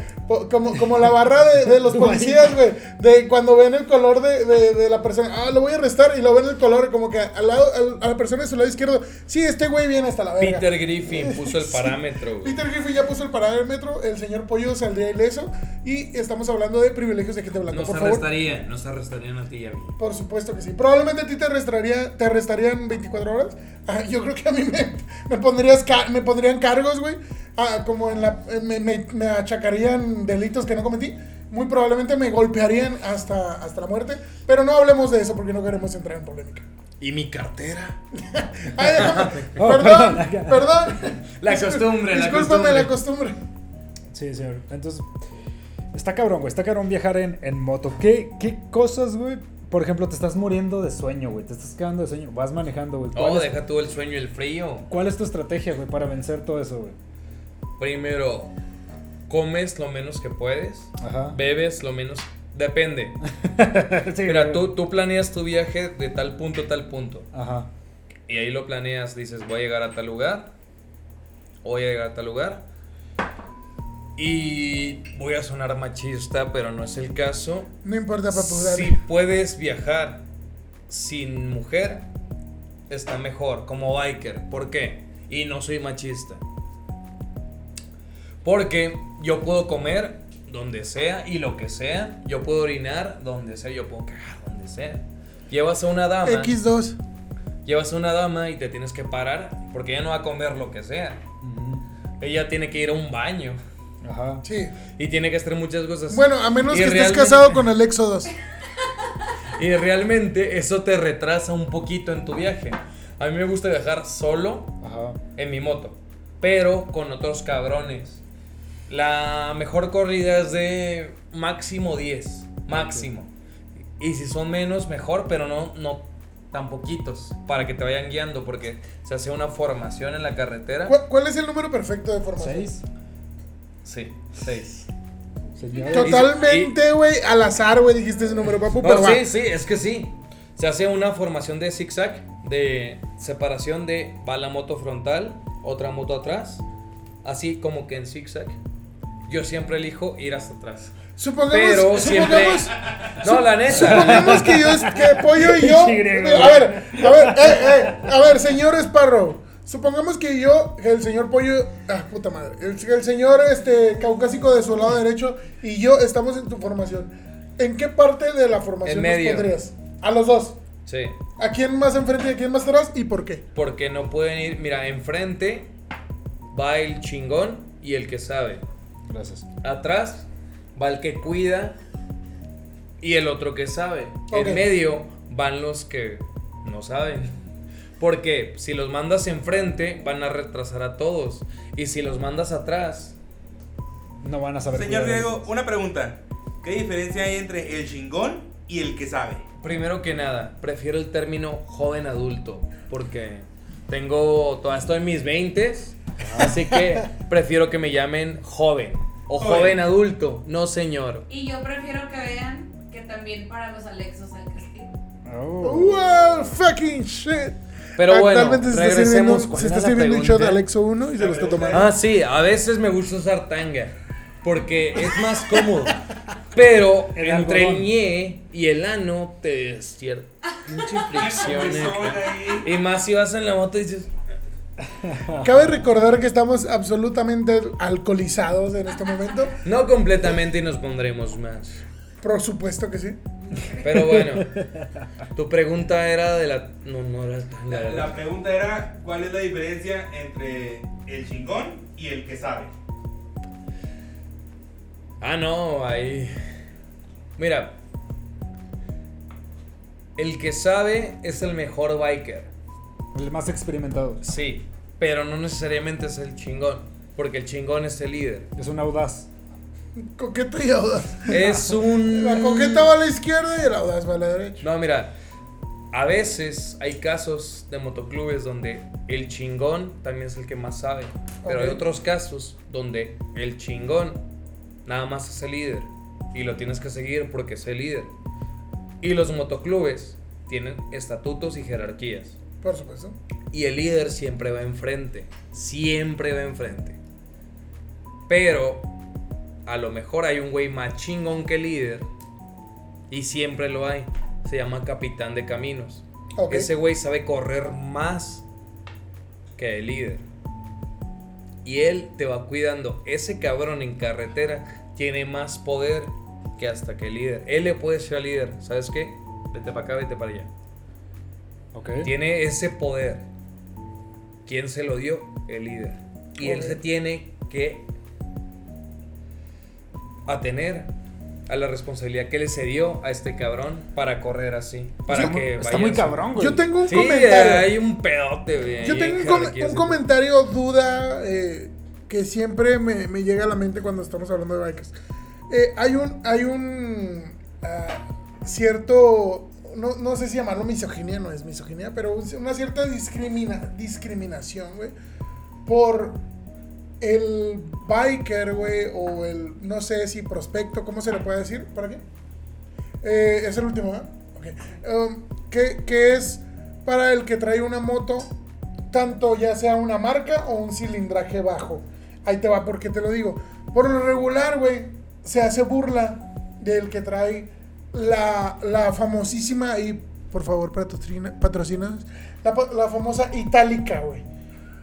como, como la barra de, de los *laughs* policías, güey. De cuando ven el color de, de- de la persona, ah, lo voy a arrestar y lo ven el color, como que al lado, al- a la persona de su lado izquierdo, sí, este güey viene hasta la verga. Peter Griffin puso el parámetro, güey. Peter Griffin ya puso el parámetro, el señor Pollo saldría ileso y estamos hablando de privilegios de gente blanca, Nos por favor. arrestarían, nos arrestarían a ti y a mí. Por supuesto que sí. Probablemente a ti te arrestaría, te arrestarían 24 horas. Ah, yo creo que a mí me, me pondrías ca- me pondrían cargos, güey. Ah, como en la me, me- me achacarían delitos que no cometí. Muy probablemente me golpearían hasta, hasta la muerte. Pero no hablemos de eso porque no queremos entrar en polémica. ¿Y mi cartera? *laughs* Ay, *laughs* Oh, perdón, perdón. *laughs* La costumbre, la Discúlpame la costumbre. costumbre. Sí, señor. Entonces, está cabrón, güey. Está cabrón viajar en, en moto. ¿Qué, ¿Qué cosas, güey? Por ejemplo, te estás muriendo de sueño, güey. Te estás quedando de sueño. Vas manejando, güey. ¿Cuál, Oh, es, deja tú el sueño y el frío. cuál es tu estrategia, güey, para vencer todo eso, güey? Primero, comes lo menos que puedes. Ajá. Bebes lo menos. Depende. *laughs* Sí, Mira, güey. tú, tú planeas tu viaje de tal punto a tal punto. Ajá. Y ahí lo planeas, dices, voy a llegar a tal lugar. Voy a llegar a tal lugar. Y voy a sonar machista, pero no es el caso. No importa, papu, dale. Si puedes viajar sin mujer, está mejor como biker. ¿Por qué? Y no soy machista. Porque yo puedo comer donde sea y lo que sea. Yo puedo orinar donde sea. Yo puedo cagar donde sea. Llevas a una dama. X2. Llevas a una dama y te tienes que parar porque ella no va a comer lo que sea. Ella tiene que ir a un baño Ajá. Sí. y tiene que hacer muchas cosas. Bueno, a menos Y que estés casado con el Éxodos. *laughs* Y realmente eso te retrasa un poquito en tu viaje. A mí me gusta viajar solo Ajá. en mi moto, pero con otros cabrones. La mejor corrida es de máximo 10, máximo. Y si son menos, mejor, pero no, no tan poquitos, para que te vayan guiando, porque se hace una formación en la carretera. ¿Cuál, cuál es el número perfecto de formación? Seis. Sí, 6. Señor. Totalmente, güey, al azar, güey, dijiste ese número, papu, No, pero va. sí, sí, es que sí. Se hace una formación de zigzag, de separación de va la moto frontal, otra moto atrás, así como que en zigzag. Yo siempre elijo ir hasta atrás. Supongamos, Pero siempre. supongamos, No, la neta. supongamos que yo, que Pollo y *laughs* yo. A ver, a ver, eh, eh, a ver, señor Sparrow. Supongamos que yo, el señor Pollo, ah, puta madre, el, el señor este caucásico de su lado derecho y yo estamos en tu formación. ¿En qué parte de la formación En nos medio. pondrías? A los dos. Sí, ¿A quién más enfrente y a quién más atrás y por qué? porque no pueden ir. Mira, enfrente va el chingón y el que sabe. Gracias. Atrás va el que cuida y el otro que sabe. En medio van los que no saben. Porque si los mandas enfrente van a retrasar a todos. Y si los mandas atrás, No van a saber. Señor. Diego, una pregunta. ¿Qué diferencia hay entre el chingón y el que sabe? primero que nada, prefiero el término joven adulto. Porque tengo, todavía estoy en mis 20 Así que prefiero que me llamen joven. O Joven. joven adulto, no señor. Y yo prefiero que vean que también para los Alexos hay castigo. Oh. Wow, fucking shit. Pero bueno, Actualmente se está sirviendo, regresemos. ¿Cuál se está sirviendo un shot? Alexo 1 y se lo está tomando. Ah, sí, a veces me gusta usar tanga. Porque es más cómodo. Pero El entre algodón. el ñe y el ano te despierta. Mucha *laughs* fricción. Y más si vas en la moto y dices. Cabe recordar que estamos absolutamente alcoholizados en este momento. No completamente y nos pondremos más. Por supuesto que sí. Pero bueno, tu pregunta era de la. No, no era tanga. La, la pregunta era, ¿cuál es la diferencia entre el chingón y el que sabe? Ah, no, ahí. Mira. El que sabe es el mejor biker. El más experimentado. Sí, pero no necesariamente es el chingón, porque el chingón es el líder. Es un audaz. Coqueta y audaz. Es un... La coqueta va a la izquierda y el audaz va a la derecha. No, mira, a veces hay casos de motoclubes donde el chingón también es el que más sabe, pero hay otros casos donde el chingón nada más es el líder y lo tienes que seguir porque es el líder. Y los motoclubes tienen estatutos y jerarquías. Por supuesto. Y el líder siempre va enfrente. Siempre va enfrente. Pero a lo mejor hay un güey más chingón que el líder. Y siempre lo hay. Se llama capitán de caminos. Ese güey sabe correr más que el líder. Y él te va cuidando. Ese cabrón en carretera tiene más poder que hasta que el líder. Él le puede decir al líder, ¿sabes qué? Vete para acá, vete para allá. Tiene ese poder. ¿Quién se lo dio? El líder. Y él se tiene que atener a la responsabilidad que le cedió a este cabrón para correr así. Para Está muy- que está vaya muy en su- cabrón, güey. Yo tengo un Sí, comentario. hay un pedote, güey. Yo tengo un, com- comentario, duda, eh, que siempre me, me llega a la mente cuando estamos hablando de bikers. Eh, hay un, hay un ah, cierto, no, no sé si llamarlo misoginia, no es misoginia, pero un- una cierta discrimina, discriminación, güey, por el biker, güey, o el, no sé si prospecto, ¿cómo se le puede decir? ¿Para qué? Eh, es el último, ¿verdad? Ok. Um, que, es para el que trae una moto, tanto ya sea una marca o un cilindraje bajo. Ahí te va, porque te lo digo. Por lo regular, güey, se hace burla del que trae la, la famosísima y por favor, patrocina, patrocínanos. La, la famosa itálica, güey.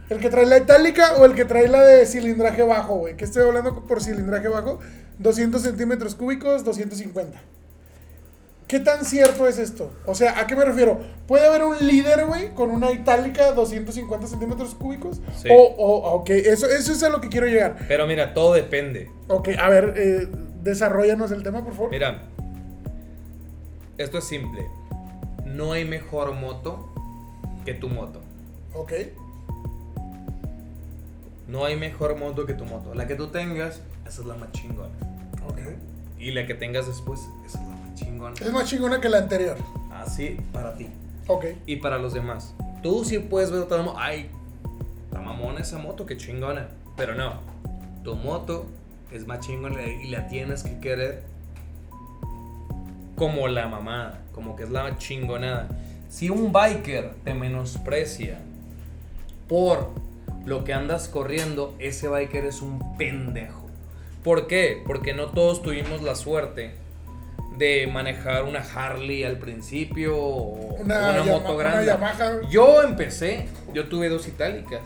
¿El que trae la itálica o el que trae la de cilindraje bajo, güey? ¿Qué estoy hablando por cilindraje bajo? 200 centímetros cúbicos, 250. ¿Qué tan cierto es esto? O sea, ¿a qué me refiero? ¿Puede haber un líder, güey, con una itálica 250 centímetros cúbicos? Sí. O, o, ok, eso, eso es a lo que quiero llegar. Pero mira, todo depende. Ok, a ver, eh, desarrollanos el tema, por favor. Mira, esto es simple. No hay mejor moto que tu moto. Ok, No hay mejor moto que tu moto. La que tú tengas, esa es la más chingona. ok. Y la que tengas después, esa es la más chingona. Es más chingona que la anterior. Así para ti. Ok. Y para los demás. Tú sí puedes ver otra moto. Ay, está mamona esa moto, qué chingona. Pero no. Tu moto es más chingona y la tienes que querer como la mamada. Como que es la chingonada. Si un biker te menosprecia por lo que andas corriendo, ese biker es un pendejo. ¿Por qué? Porque no todos tuvimos la suerte de manejar una Harley al principio o Una una, Yama- moto una grande. Yamaha. Yo empecé, yo tuve dos itálicas.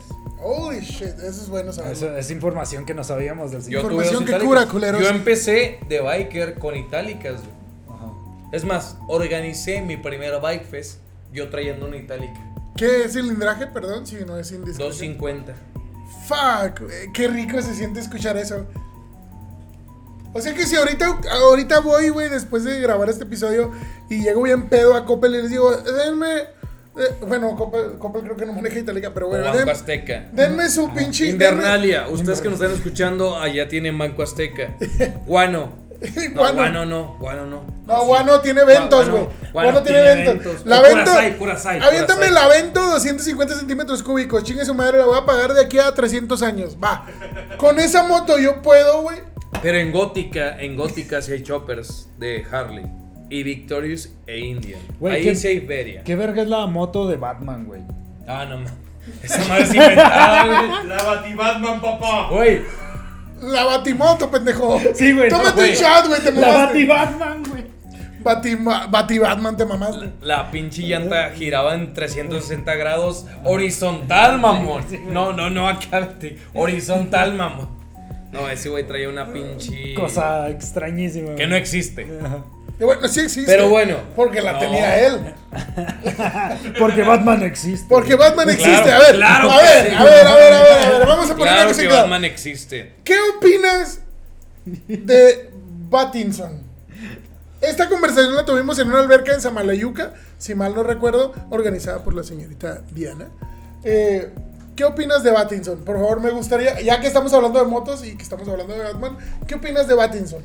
Holy shit, eso es bueno saberlo. Eso es información que no sabíamos del señor. Yo Información que cura, culeros. Yo empecé de biker con itálicas. Ajá. Es más, organicé mi primera bike fest yo trayendo una itálica. ¿Qué cilindraje? Perdón, si no es indiscreción. 250. Fuck, qué rico se siente escuchar eso. O sea que si ahorita, ahorita voy, güey, después de grabar este episodio y llego bien pedo a Coppel y les digo, denme. eh, bueno, Coppel, Coppel creo que no maneja itálica, pero bueno, Banco den- Azteca. denme su pinche. Invernalia. Ustedes que nos están escuchando, allá tienen Banco Azteca. *laughs* Guano. Denme- *laughs* No, Guano. guano no. Guano no. No, Sí. Guano tiene ventos, Guano- güey. Guano Guano, tiene, tiene ventos. ventos. La Curaçao, Aviéntame la vento 250 centímetros cúbicos. Chingue su madre, la voy a pagar de aquí a 300 años. Va. Con esa moto yo puedo, güey. Pero en Gótica, en Gótica sí hay choppers de Harley. Y Victorious e Indian. Güey, Ahí ¿qué- sí hay feria. ¿Qué verga es la moto de Batman, güey? Ah, no mames. *laughs* Esa madre es inventada, güey. La Batibatman, papá. Güey, La batimoto, pendejo. Sí, güey, Tómate güey. un shot, güey. Te La. Bati-Batman, güey. Batima- Bati-Batman, te mamaste. la pinche llanta giraba en 360 grados horizontal, mamón. No, no, no, acá, vete, horizontal, mamón. No, ese güey traía una pinche. Cosa extrañísima. que no existe. Bueno, sí existe. Pero bueno. Porque la No. tenía él. *laughs* Porque Batman existe. Porque Batman Claro, existe. A ver, claro a ver, sí. a ver, a ver, a ver, a ver. Vamos a poner una Claro que claro. Batman existe. ¿Qué opinas de Batinson? Esta conversación la tuvimos en una alberca en Samalayuca, si mal no recuerdo, organizada por la señorita Diana. Eh, ¿Qué opinas de Batinson? Por favor, me gustaría, ya que estamos hablando de motos y que estamos hablando de Batman, ¿qué opinas de Batinson?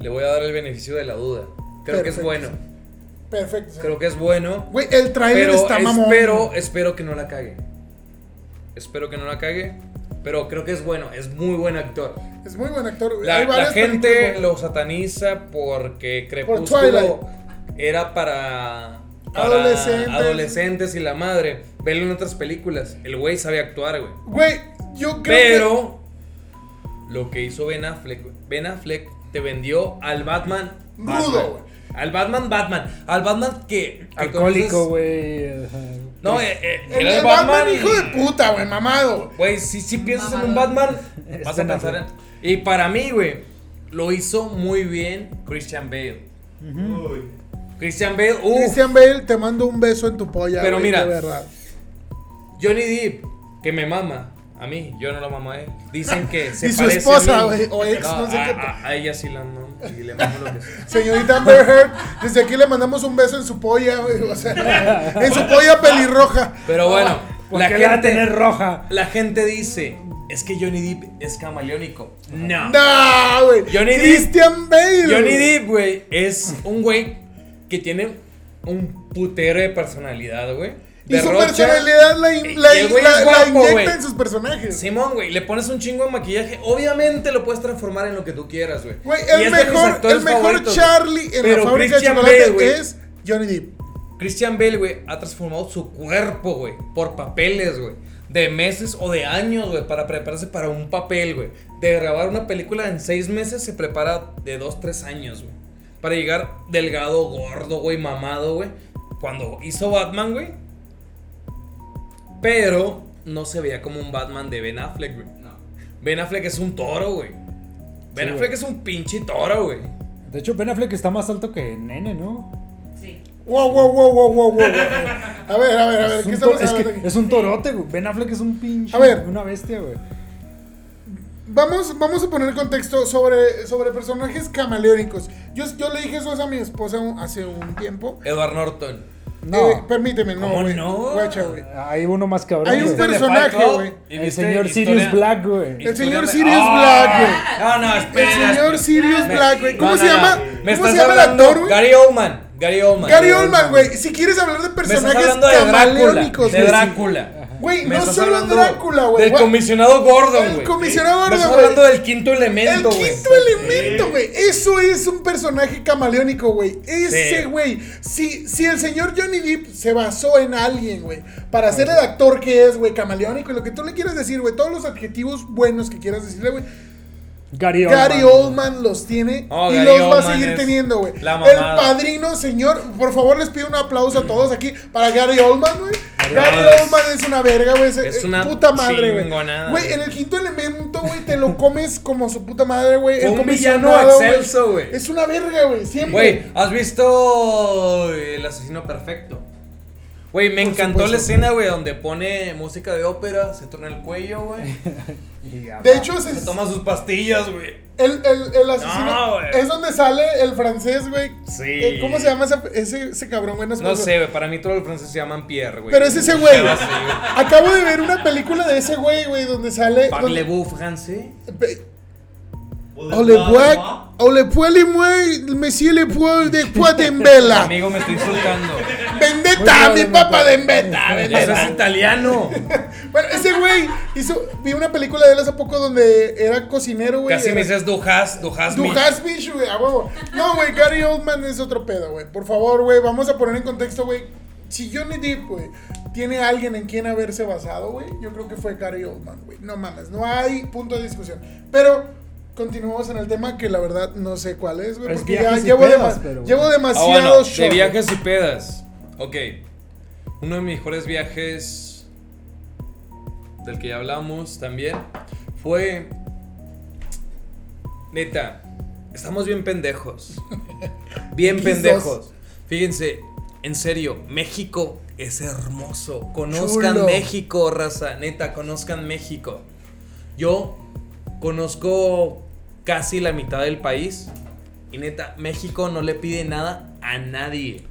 Le voy a dar el beneficio de la duda. Creo que es bueno. Perfecto. señor. Creo que es bueno. Güey, el trailer Pero está mamón. espero, espero que no la cague. Espero que no la cague. Pero creo que es bueno. Es muy buen actor. Es muy buen actor. La, gente lo sataniza porque. Crepúsculo era para, para Adolescentes. adolescentes y la madre. Verlo en otras películas. El güey sabe actuar, güey. Güey, yo creo Pero lo que hizo Ben Affleck, Ben Affleck te vendió al Batman Rudo, güey. Al Batman Batman, al Batman que, que Alcohólico, güey. No, eh, eh, el, era el el Batman, Batman, hijo de puta, güey, mamado. Güey, si, si piensas en un. Batman, Es vas a pensar en. Y para mí, güey, lo hizo muy bien Christian Bale. Uy. Christian Bale, uh, Christian Bale, te mando un beso en tu polla. Pero mira. De verdad. Johnny Depp, que me mama. A mí, yo no la mamo a él. Dicen que *laughs* se Y su parece esposa, a mí. güey, o ex, no sé a, qué. a- a ella sí la amo y le mamo lo que sea. Señorita Amber Heard, desde aquí le mandamos un beso en su polla, güey. O sea, *laughs* en su polla pelirroja. Pero bueno, ¿Por la qué la va a gente, tener roja? la gente dice, es que Johnny Depp es camaleónico. No. No, güey. Johnny Depp- Christian Bale. Johnny. Depp, güey, es un güey que tiene un putero de personalidad, güey. Y su Derrocha- personalidad la, la, la- es la guapo, inyecta güey. en sus personajes. Simón, güey, le pones un chingo de maquillaje. Obviamente lo puedes transformar en lo que tú quieras, güey. Güey, el mejor, el mejor. Charlie en Pero la fábrica Christian de chocolate Bale, es Johnny Depp. Christian Bale, güey, ha transformado su cuerpo, güey, por papeles, güey. De meses o de años, güey, para prepararse para un papel, güey. De grabar una película en seis meses se prepara de dos, tres años, güey. para llegar delgado, gordo, güey, mamado, güey. Cuando hizo Batman, güey. Pero no se veía como un Batman de Ben Affleck, güey. No. Ben Affleck es un toro, güey. Ben Sí, Affleck güey. es un pinche toro, güey. De hecho, Ben Affleck está más alto que Nene, ¿no? Sí. Wow, wow, wow, wow, wow, wow. A ver, a ver, a ver, Es ¿qué un, to- estamos es, que un torote, güey. Ben Affleck es un pinche. A ver. Una bestia, güey. Vamos, vamos a poner contexto sobre, sobre personajes camaleónicos. Yo, yo le dije eso a mi esposa un- hace un tiempo. Edward Norton. No. Eh, permíteme, no, ¿Cómo güey. no? Guacha, güey. Hay uno más cabrón. Hay un güey. personaje, güey. El señor Sirius Black, güey. El señor Sirius ¡Ah! Black, No, no, El espera. señor Sirius Black, güey. ¿Cómo No, se no, llama? no. ¿Cómo se llama el actor, güey? Gary Oldman. Gary Oldman. Gary Oldman, güey. Si quieres hablar de personajes de Drácula. camaleónicos, De güey. Drácula. Güey, no estás solo hablando Drácula, güey. Del comisionado Gordon, El güey. comisionado Me Gordon, estás güey. hablando del quinto El elemento, güey. quinto elemento, güey. Eso es un personaje camaleónico, güey. Ese, Sí. güey. Si, si el señor Johnny Depp se basó en alguien, güey, para ser el actor que es, güey, camaleónico y lo que tú le quieras decir, güey, todos los adjetivos buenos que quieras decirle, güey, Gary Oldman. Gary Oldman los tiene Oh, y Gary los va a seguir es teniendo, güey. El padrino, señor, por favor les pido un aplauso a todos aquí para Gary Oldman, güey. Gary Oldman es- es una verga, güey. es una puta madre, güey. en el quinto elemento, güey, te lo comes como su puta madre, güey. Un villano excelso, güey. Es una verga, güey, siempre. Güey, ¿has visto El asesino perfecto? Güey, me Por encantó la escena, güey, donde pone música de ópera, se torna el cuello, güey. *laughs* De hecho, se, Se toma sus pastillas, güey. el, el, el asesino No, es donde sale el francés, güey. Sí. Eh, ¿Cómo se llama ese, ese, ese cabrón, güey? No sé, güey, para mí todos los franceses se llaman Pierre, güey. Pero es ese güey. Sí. Acabo de ver una película de ese güey, güey, donde sale. Parlez-vous français? Pe- O le poids, o le poids les moi, monsieur le poids de *laughs* poids de Mbela. Amigo, me estoy insultando. Vendetta, mi papá de Vendetta, Eso es Vendetta. italiano. *laughs* Bueno, ese güey hizo, vi una película de él hace poco donde era cocinero, güey. Casi era- me dices Dujas, Dujas. Dujas Beach, güey, a huevo. No, güey, Gary Oldman es otro pedo, güey. Por favor, güey, vamos a poner en contexto, güey. Si Johnny Depp, güey, tiene alguien en quien haberse basado, güey, yo creo que fue Gary Oldman, güey. No mames, no hay punto de discusión. Pero continuamos en el tema que la verdad no sé cuál es, güey. Porque ya llevo, pedas, dema- pero- llevo Ah, demasiado bueno, de viajes y pedas. Ok. Uno de mis mejores viajes del que ya hablamos también fue. Neta, estamos bien pendejos. *laughs* Bien pendejos. Fíjense, en serio, México es hermoso. Conozcan Chulo. México, raza. Neta, conozcan México. Yo conozco casi la mitad del país. Y neta, México no le pide nada a nadie.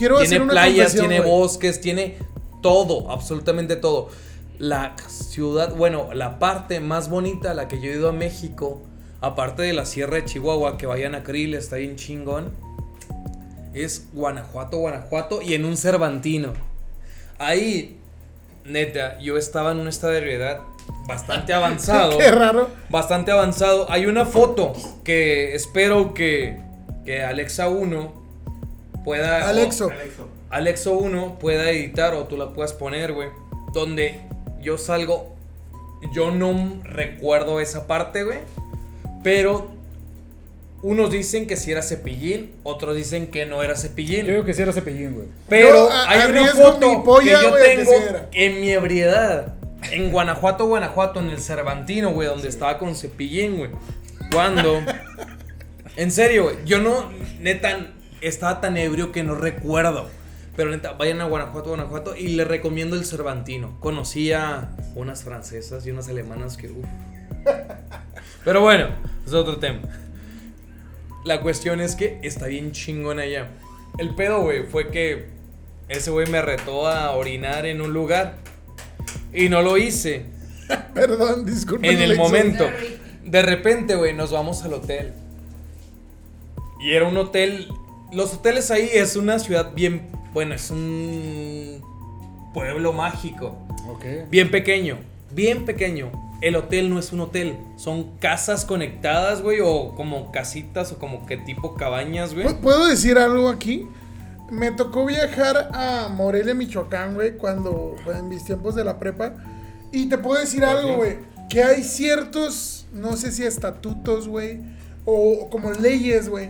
Quiero hacer Tiene una playas, tiene bosques, tiene todo, absolutamente todo. La ciudad, bueno, la parte más bonita a la que yo he ido a México, aparte de la Sierra de Chihuahua, que vayan a Krill, está bien chingón, es Guanajuato, Guanajuato y en un Cervantino. Ahí, neta, yo estaba en un estado de ebriedad bastante avanzado. *laughs* Qué raro. bastante avanzado. Hay una foto que espero que, que Alexa 1 pueda. Alexo. Alexo. Alexo 1 pueda editar o tú la puedas poner, güey. Donde yo salgo. Yo no recuerdo esa parte, güey. Pero unos dicen que si era cepillín, otros dicen que no era cepillín. Yo digo que sí era cepillín, güey. Pero Yo, a- hay una foto polla, que yo que tengo sí en mi ebriedad. En Guanajuato, Guanajuato, en el Cervantino, güey, donde estaba con Cepillín, güey. Cuando. *laughs* En serio, güey. Yo no. Neta, estaba tan ebrio que no recuerdo. Pero neta, vayan a Guanajuato, Guanajuato y les recomiendo el Cervantino. Conocí a unas francesas y unas alemanas que. uf. *laughs* Pero bueno, es otro tema. La cuestión es que está bien chingón allá. El pedo, güey, fue que ese güey me retó a orinar en un lugar. Y no lo hice *laughs* Perdón, disculpe. en el momento. De repente, güey, nos vamos al hotel. Y era un hotel. Los hoteles ahí es una ciudad bien. Bueno, es un pueblo mágico. Ok. Bien pequeño. Bien pequeño. El hotel no es un hotel. Son casas conectadas, güey. O como casitas o como que tipo cabañas, güey. ¿Pu- ¿Puedo decir algo aquí? Me tocó viajar a Morelia, Michoacán, güey, cuando, en mis tiempos de la prepa. Y te puedo decir algo, güey, que hay ciertos, no sé si estatutos, güey, o como leyes, güey,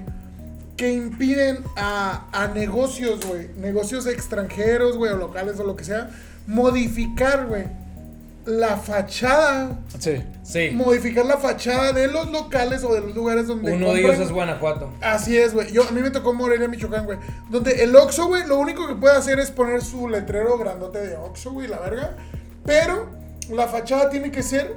que impiden a, a negocios, güey, negocios extranjeros, güey, o locales o lo que sea, modificar, güey, la fachada, Sí. Sí. modificar la fachada de los locales o de los lugares donde Uno de ellos compran. es Guanajuato. Así es, güey. Yo, a mí me tocó Morelia, Michoacán, güey. Donde el Oxxo, güey, lo único que puede hacer es poner su letrero grandote de Oxxo, güey, la verga. Pero la fachada tiene que ser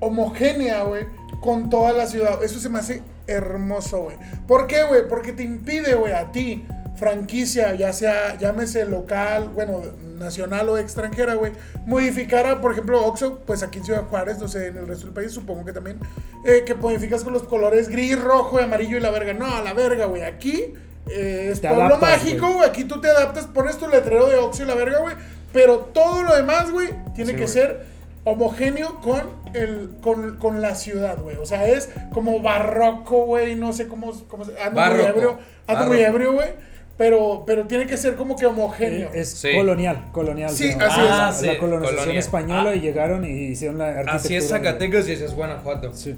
homogénea, güey, con toda la ciudad. Eso se me hace hermoso, güey. ¿Por qué, güey? Porque te impide, güey, a ti, franquicia, ya sea, llámese local, bueno, nacional o extranjera, güey, modificar, a, por ejemplo, Oxxo, pues aquí en Ciudad Juárez, no sé, en el resto del país supongo que también, eh, que modificas con los colores gris, rojo amarillo y la verga. No, a la verga, güey, aquí eh, es pueblo adaptas, mágico, güey. aquí tú te adaptas, pones tu letrero de Oxxo y la verga, güey, pero todo lo demás, güey, tiene Sí, que ser homogéneo con el con, con la ciudad, güey. O sea, es como barroco, güey, no sé cómo, cómo se ando muy Barroco, ebrio, ando muy ebrio, güey, pero pero tiene que ser como que homogéneo. Es Sí. colonial, colonial. Sí, así Ah, es. sí, La colonización colonia. española Ah. y llegaron y hicieron la arquitectura. Así es Zacatecas y ese es Guanajuato. Sí.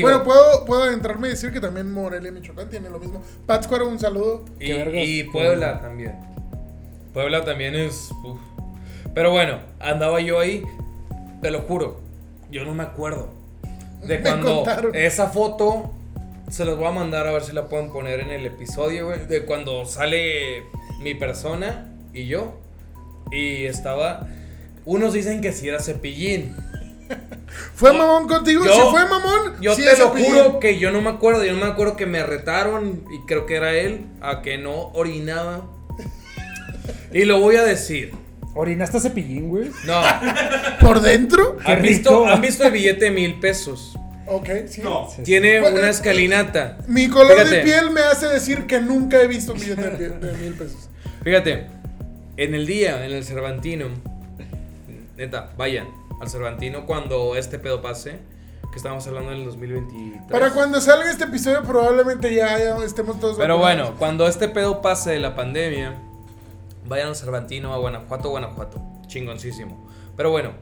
Bueno, puedo, puedo adentrarme y decir que también Morelia y Michoacán tienen lo mismo. Pátzcuaro, un saludo. y, y Puebla también. Puebla también es... uf. Pero bueno, andaba yo ahí, te lo juro, yo no me acuerdo. *laughs* De cuando contaron. esa foto se las voy a mandar a ver si la pueden poner en el episodio, güey. De cuando sale mi persona y yo. Y estaba... Unos dicen que si era cepillín. *laughs* ¿Fue mamón contigo? Yo- ¿Se fue mamón? Yo te lo juro que yo no me acuerdo. Yo no me acuerdo que me retaron y creo que era él a que no orinaba. *laughs* Y lo voy a decir. ¿Orinaste a cepillín, güey? No. ¿Por dentro? Qué ¿Han visto. ¿Han visto el billete de mil pesos? Ok, sí. No. Tiene Bueno, una escalinata. Mi color de piel me hace decir que nunca he visto un billete de, mil pesos. Fíjate, en el día, en el Cervantino, neta, vayan al Cervantino cuando este pedo pase, que estamos hablando del 2023. Para cuando salga este episodio probablemente ya, ya estemos todos Pero vacunados. bueno, cuando este pedo pase de la pandemia, vayan al Cervantino, a Guanajuato, Guanajuato. Chingoncísimo. Pero bueno,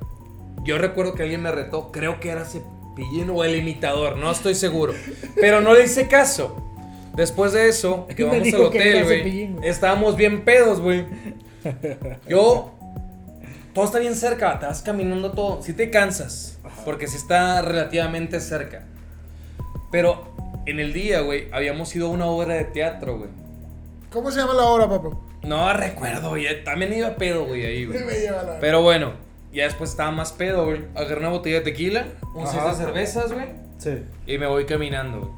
yo recuerdo que alguien me retó, creo que era Cepillín o el imitador, no estoy seguro. Pero no le hice caso. Después de eso, *laughs* que vamos al hotel, güey. Estábamos bien pedos, güey. *laughs* Yo. Todo está bien cerca, te vas caminando todo. Si te cansas, porque si está relativamente cerca. Pero en el día, güey, habíamos ido a una obra de teatro, güey. ¿Cómo se llama la obra, papo? No recuerdo, güey. También iba pedo, güey, ahí, güey. Me lleva la- Pero bueno, ya después estaba más pedo, güey. Agarré una botella de tequila, un seis de cervezas, güey. Sí. Y me voy caminando, güey.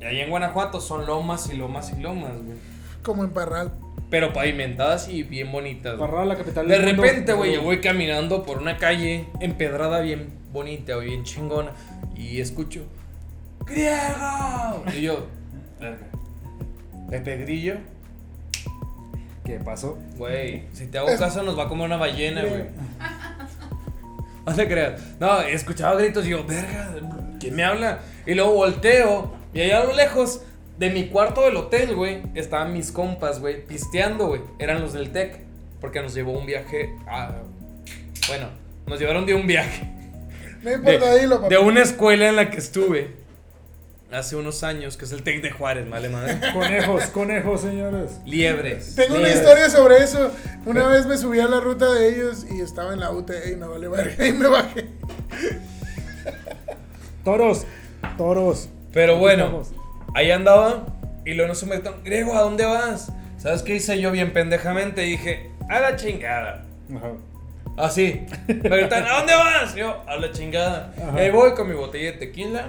Y ahí en Guanajuato son lomas y lomas y lomas, güey. Como en Parral. Pero pavimentadas y bien bonitas. güey. Parral, la capital De del mundo. repente, güey, yo voy caminando por una calle empedrada bien bonita, güey, bien chingona. Y escucho, ¡Griego! Y yo, verga. Pepe Grillo, ¿Qué pasó? güey, si te hago caso nos va a comer una ballena, güey. *laughs* No te creas. No, escuchaba gritos y yo, verga, ¿quién me habla? Y luego volteo y allá a lo lejos de mi cuarto del hotel, güey, estaban mis compas, güey, pisteando, güey. Eran los del TEC, porque nos llevó un viaje a... Bueno, nos llevaron de un viaje. No De, importa, dilo, papo. de una escuela en la que estuve hace unos años, que es el TEC de Juárez, vale madre. *laughs* Conejos, conejos, señores. Liebres. Tengo una historia sobre eso. Una vez me subí a la ruta de ellos y estaba en la UT y me vale verga y me bajé. Toros, toros. Pero bueno, ahí andaba y luego no se me Griego, ¿a dónde vas? ¿Sabes qué hice yo bien pendejamente? Dije, a la chingada. Ajá. Así. Me gritan, ¿a dónde vas? Yo, a la chingada. Y ahí voy con mi botella de tequila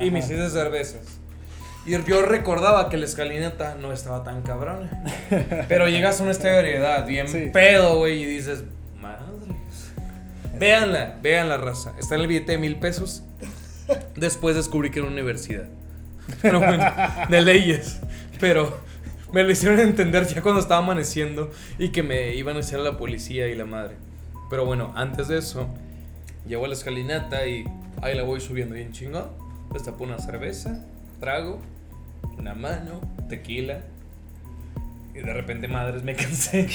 y mis seis de cervezas. Y yo recordaba que la escalinata no estaba tan cabrona. Pero llegas a una estadio de edad bien Sí. pedo, güey, y dices, madres. Véanla, vean la raza. Está en el billete de mil pesos. Después descubrí que era una universidad. Pero bueno, de leyes. Pero me lo hicieron entender ya cuando estaba amaneciendo y que me iban a hacer a la policía y la madre. Pero bueno, antes de eso, llego a la escalinata y ahí la voy subiendo bien chingón. Destapo una cerveza, trago, una mano, tequila. Y de repente, madres, me *laughs* cansé.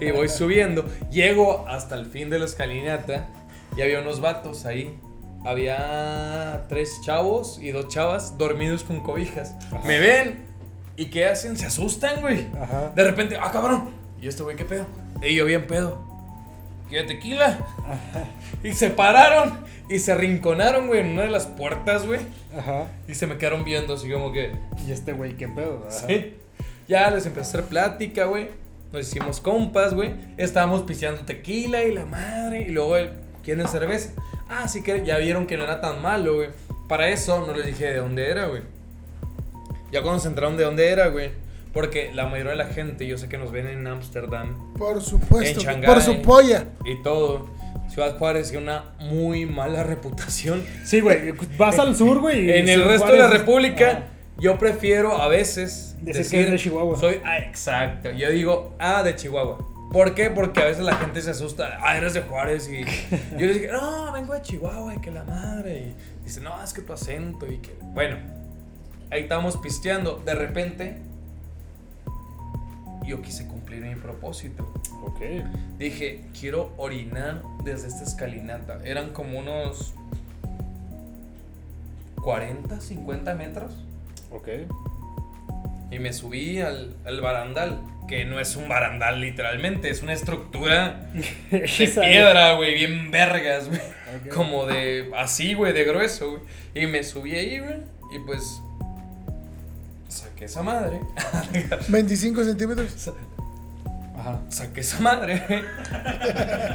Y voy subiendo. Llego hasta el fin de la escalinata y había unos vatos ahí había tres chavos y dos chavas dormidos con cobijas. Ajá. Me ven y ¿qué hacen? Se asustan, güey. Ajá. De repente, ah, cabrón. Y este güey, ¿qué pedo? Y yo bien pedo. ¿Qué tequila? Y se pararon y se arrinconaron, güey, en una de las puertas, güey. Ajá. Y se me quedaron viendo así como que... Y este güey, ¿qué pedo? Ajá. Sí. Ya les empecé a hacer plática, güey. Nos hicimos compas, güey. Estábamos pisteando tequila y la madre. Y luego él, ¿quieren cerveza? Ah, sí que ya vieron que no era tan malo, güey. Para eso no les dije de dónde era, güey. Ya cuando se enteraron de dónde era, güey. Porque la mayoría de la gente, yo sé que nos ven en Ámsterdam Por supuesto. En Shanghái. Por su polla. y todo. Ciudad Juárez tiene una muy mala *laughs* reputación. Sí, güey. Vas al sur, güey. En el resto de la República, Ajá. yo prefiero a veces Decir que eres de Chihuahua. Soy, ah, exacto. Yo digo, ah, de Chihuahua. ¿Por qué? Porque a veces la gente se asusta. Ah, eres de Juárez. Y yo les dije, no, vengo de Chihuahua y que la madre. Y dice, no, es que tu acento. Y que. Bueno, ahí estábamos pisteando. De repente, yo quise cumplir mi propósito. Ok. Dije, quiero orinar desde esta escalinata. Eran como unos 40, 50 metros. Ok. Y me subí al, al barandal, que no es un barandal literalmente, es una estructura *laughs* de piedra, güey, bien vergas, güey. Como de así, güey, de grueso, güey. Y me subí ahí, güey, y pues saqué esa madre. *laughs* 25 centímetros. Ajá. saqué esa madre, güey.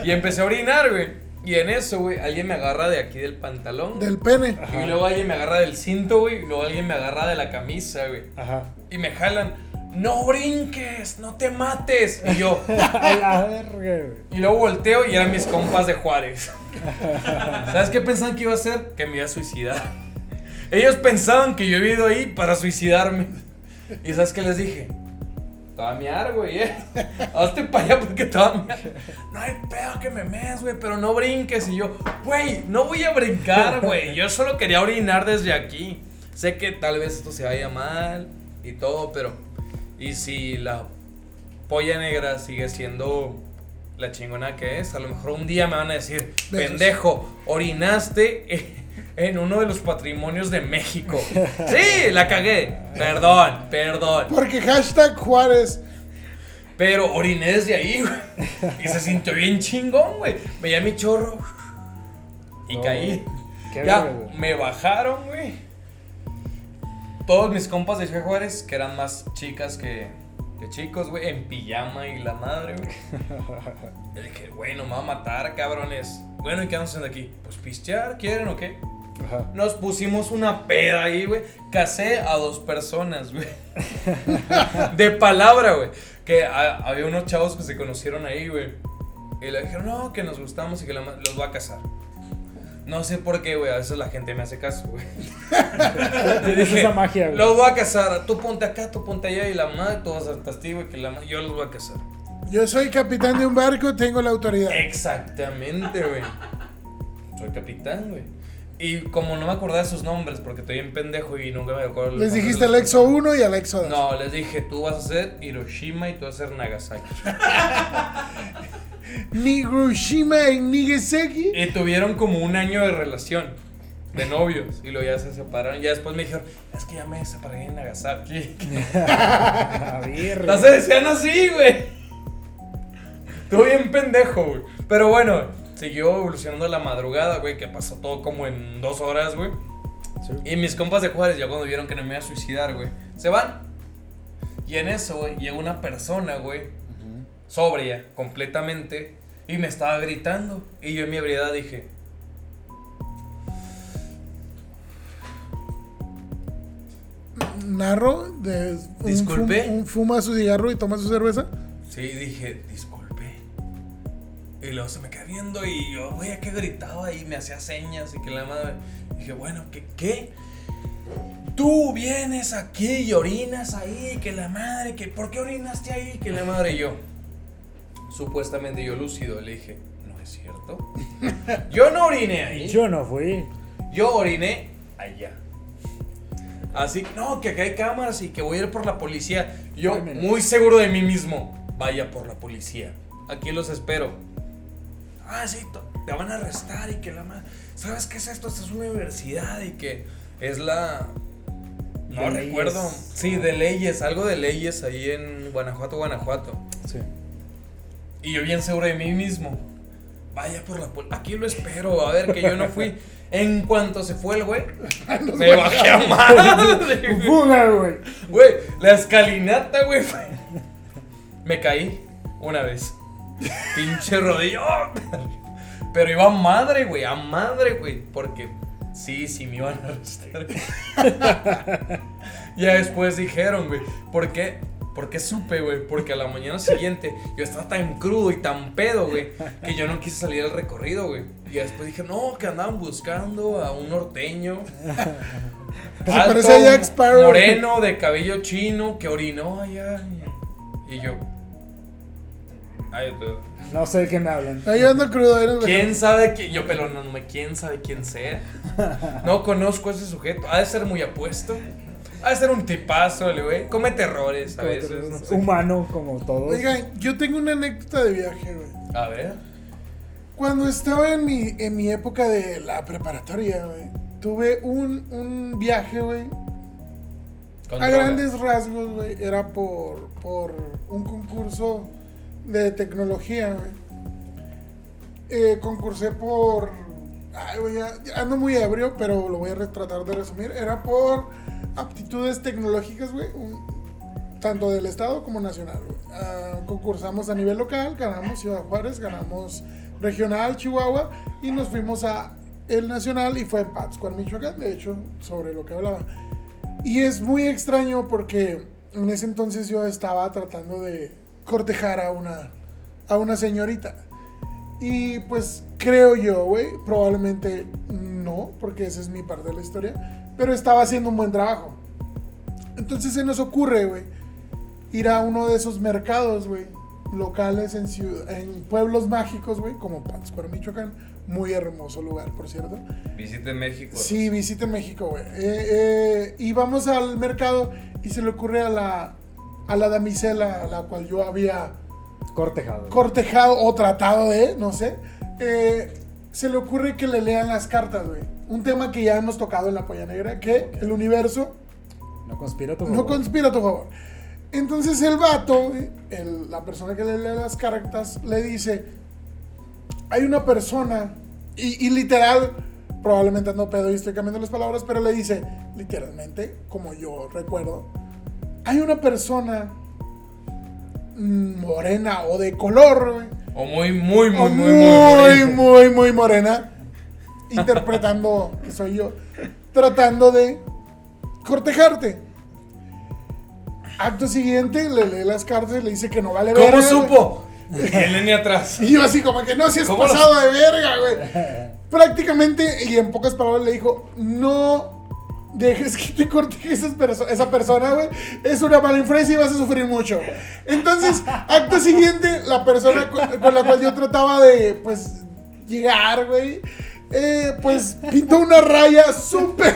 Y empecé a orinar, güey. Y en eso, güey, alguien me agarra de aquí del pantalón. Del pene. Y luego alguien me agarra del cinto, güey. Y luego alguien me agarra de la camisa, güey. Ajá. Y me jalan. No brinques, no te mates. Y yo. *laughs* A la verga, güey. Y luego volteo y eran mis compas de Juárez. *laughs* ¿Sabes qué pensaban que iba a hacer? Que me iba a suicidar. Ellos pensaban que yo había ido ahí para suicidarme. ¿Y sabes qué les dije? Te va a mear, güey, eh. *laughs* Hazte para allá porque te va a mear. No hay pedo que me meas, güey, pero no brinques. Y yo, güey, no voy a brincar, güey. Yo solo quería orinar desde aquí. Sé que tal vez esto se vaya mal y todo, pero. Y si la polla negra sigue siendo la chingona que es, a lo mejor un día me van a decir, pendejo, orinaste en uno de los patrimonios de México. Sí, la cagué. Perdón, perdón. Porque hashtag Juárez. Pero oriné desde ahí, güey. Y se sintió bien chingón, güey. Veía mi chorro. Y No, caí. qué Ya, me bajaron, güey. Todos mis compas de Ciudad Juárez, que eran más chicas que, que chicos, güey, en pijama y la madre, güey. *laughs* Yo dije, güey, no me va a matar, cabrones. Bueno, ¿y qué vamos haciendo aquí? Pues pistear, ¿quieren o qué? Ajá. Nos pusimos una peda ahí, güey. Casé a dos personas, güey. *laughs* De palabra, güey. Que a- había unos chavos que se conocieron ahí, güey. Y le dijeron, no, que nos gustamos y que la los va a casar. No sé por qué, güey. A veces la gente me hace caso, güey. *laughs* Tienes esa magia, güey. Los voy a casar. Tú ponte acá, tú ponte allá. Y la madre, tú vas a ser testigo y que la yo los voy a casar. Yo soy capitán de un barco, tengo la autoridad. Exactamente, güey. Soy capitán, güey. Y como no me acordaba de sus nombres, porque estoy en pendejo y nunca me acuerdo. Les dijiste de los Alexo 1 y Alexo 2. No, les dije, tú vas a ser Hiroshima y tú vas a ser Nagasaki. *laughs* Hiroshima y Nigeseki. Y tuvieron como un año de relación, de novios, y luego ya se separaron. Ya después me dijeron, es que ya me separé en Nagasaki. *laughs* No se decían así, güey. Estuvo bien pendejo, güey. Pero bueno, siguió evolucionando la madrugada, güey, que pasó todo como en dos horas, güey. Sí. Y mis compas de Juárez, ya cuando vieron que no me iba a suicidar, güey, se van. Y en eso, güey, llega una persona, güey, sobria, completamente, y me estaba gritando. Y yo en mi ebriedad dije, Narro de un, Disculpe. fum- un fuma su cigarro y toma su cerveza. sí, dije, disculpe. Y luego se me queda viendo y yo, güey, ¿a qué gritaba? Y me hacía señas y que la madre. Dije, bueno, ¿qué? ¿Qué? Tú vienes aquí y orinas ahí, que la madre, que ¿por qué orinaste ahí? Que la madre y yo. Supuestamente yo lúcido le dije, no es cierto. *laughs* Yo no oriné ahí. Yo no fui. Yo oriné allá. Así que, no, que acá hay cámaras y que voy a ir por la policía. Yo, muy seguro de mí mismo, vaya por la policía. Aquí los espero. Ah, sí, te van a arrestar y que la madre. ¿Sabes qué es esto? Esta es una universidad y que es la. No De leyes. recuerdo. Sí, de leyes, algo de leyes ahí en Guanajuato, Guanajuato. Sí. Y yo bien seguro de mí mismo. Vaya por la pol- Aquí lo espero. A ver, que yo no fui. *laughs* En cuanto se fue el güey, me bajé a *laughs* madre. Fuga, güey. Güey, la escalinata, güey. Me caí una vez. Pinche rodillo. Pero iba a madre, güey. A madre, güey. Porque sí, sí me iban a arrestar. *laughs* ya después dijeron, güey. ¿Por qué? Porque supe, güey. Porque a la mañana siguiente yo estaba tan crudo y tan pedo, güey. Que yo no quise salir al recorrido, güey. Y después dije, no, que andaban buscando a un norteño. Se parece a Jack Sparrow. Moreno, de cabello chino, que orinó allá. Y yo. No sé de qué me hablan. Ando crudo. ahí ando- ¿Quién sabe quién? Yo, pero no, no me- ¿quién sabe quién sea? *laughs* No conozco a ese sujeto. Ha de ser muy apuesto. Ha de ser un tipazo, el güey. Comete errores a veces. no sé. Humano como todos. Oigan, yo tengo una anécdota de viaje, güey. A ver. Cuando estaba en mi, en mi época de la preparatoria, güey, tuve un, un viaje, güey. A grandes rasgos, güey, era por, por un concurso de tecnología. Eh, concursé por... Ay, ando muy ebrio, pero lo voy a tratar de resumir. Era por aptitudes tecnológicas, güey. Tanto del estado como nacional. Ah, concursamos a nivel local, ganamos Ciudad Juárez, ganamos regional, Chihuahua, y nos fuimos a el nacional y fue en Pátzcuaro, Michoacán, de hecho, sobre lo que hablaba. Y es muy extraño porque en ese entonces yo estaba tratando de cortejar a una, a una señorita. Y pues creo yo, güey, probablemente no, porque esa es mi parte de la historia, pero estaba haciendo un buen trabajo. Entonces se nos ocurre, güey, ir a uno de esos mercados, güey, locales en, ciudad, en pueblos mágicos, güey, como Pátzcuaro, Michoacán. Muy hermoso lugar, por cierto. Visite México. Sí, visite México, güey. Eh, eh, y vamos al mercado y se le ocurre a la, a la damisela a la cual yo había Cortejado. cortejado o tratado de, no sé, eh, se le ocurre que le lean las cartas, güey. Un tema que ya hemos tocado en la polla negra, que el universo no conspira a tu no favor. conspira a tu favor. Entonces el vato, el- la persona que le lee las cartas, le dice, hay una persona, y, y literal, probablemente ando pedo y estoy cambiando las palabras, pero le dice, literalmente, como yo recuerdo, hay una persona mm, morena o de color, O muy, muy, muy, muy, muy, muy, muy, muy. morena, interpretando que soy yo, tratando de cortejarte. Acto siguiente, le lee las cartas y le dice que no vale ¿Cómo verga, güey. supo? El nene atrás. Y yo así como que no, si es ¿Cómo lo- pasado de verga, güey. Prácticamente, y en pocas palabras le dijo, no dejes que te perso- esa persona, güey. Es una mala influencia y vas a sufrir mucho. Entonces, acto siguiente, la persona con, la cual yo trataba de, pues, llegar, güey, eh, pues pintó una raya súper,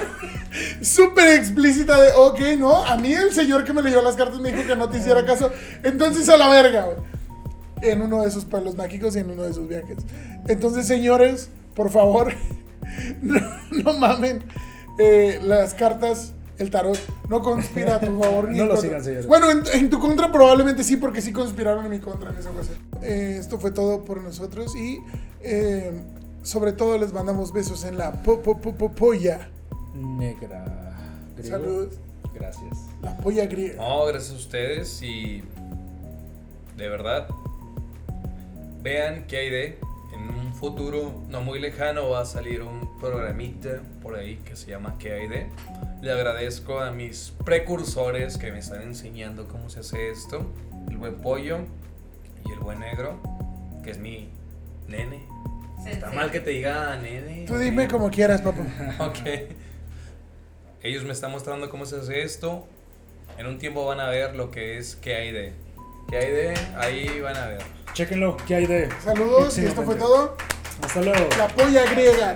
súper explícita de, ok, no, a mí el señor que me leyó las cartas me dijo que no te hiciera caso. Entonces, a la verga, güey en uno de esos pueblos mágicos y en uno de sus viajes. Entonces, señores, por favor, *laughs* no, no mamen eh, las cartas, el tarot, no conspira a tu *laughs* favor. ni No en lo contra. sigan, señores. Bueno, en, en tu contra probablemente sí, porque sí conspiraron en mi contra en esa ocasión. Eh, esto fue todo por nosotros y eh, sobre todo les mandamos besos en la po, po, po, po- polla. Negra. Griego. Salud. Gracias. La polla griega. No, gracias a ustedes y de verdad vean qué hay de en un futuro no muy lejano va a salir un programita por ahí que se llama ¿Qué hay de? Le agradezco a mis precursores que me están enseñando cómo se hace esto, el buen pollo y el buen negro, que es mi nene. Está mal que te diga nene. Tú dime como quieras, papá. *laughs* Ok. Ellos me están mostrando cómo se hace esto. En un tiempo van a ver lo que es qué hay de. ¿Qué hay de? Ahí van a ver. Chéquenlo, ¿qué hay de? Saludos y esto fue todo. Hasta luego. La polla griega.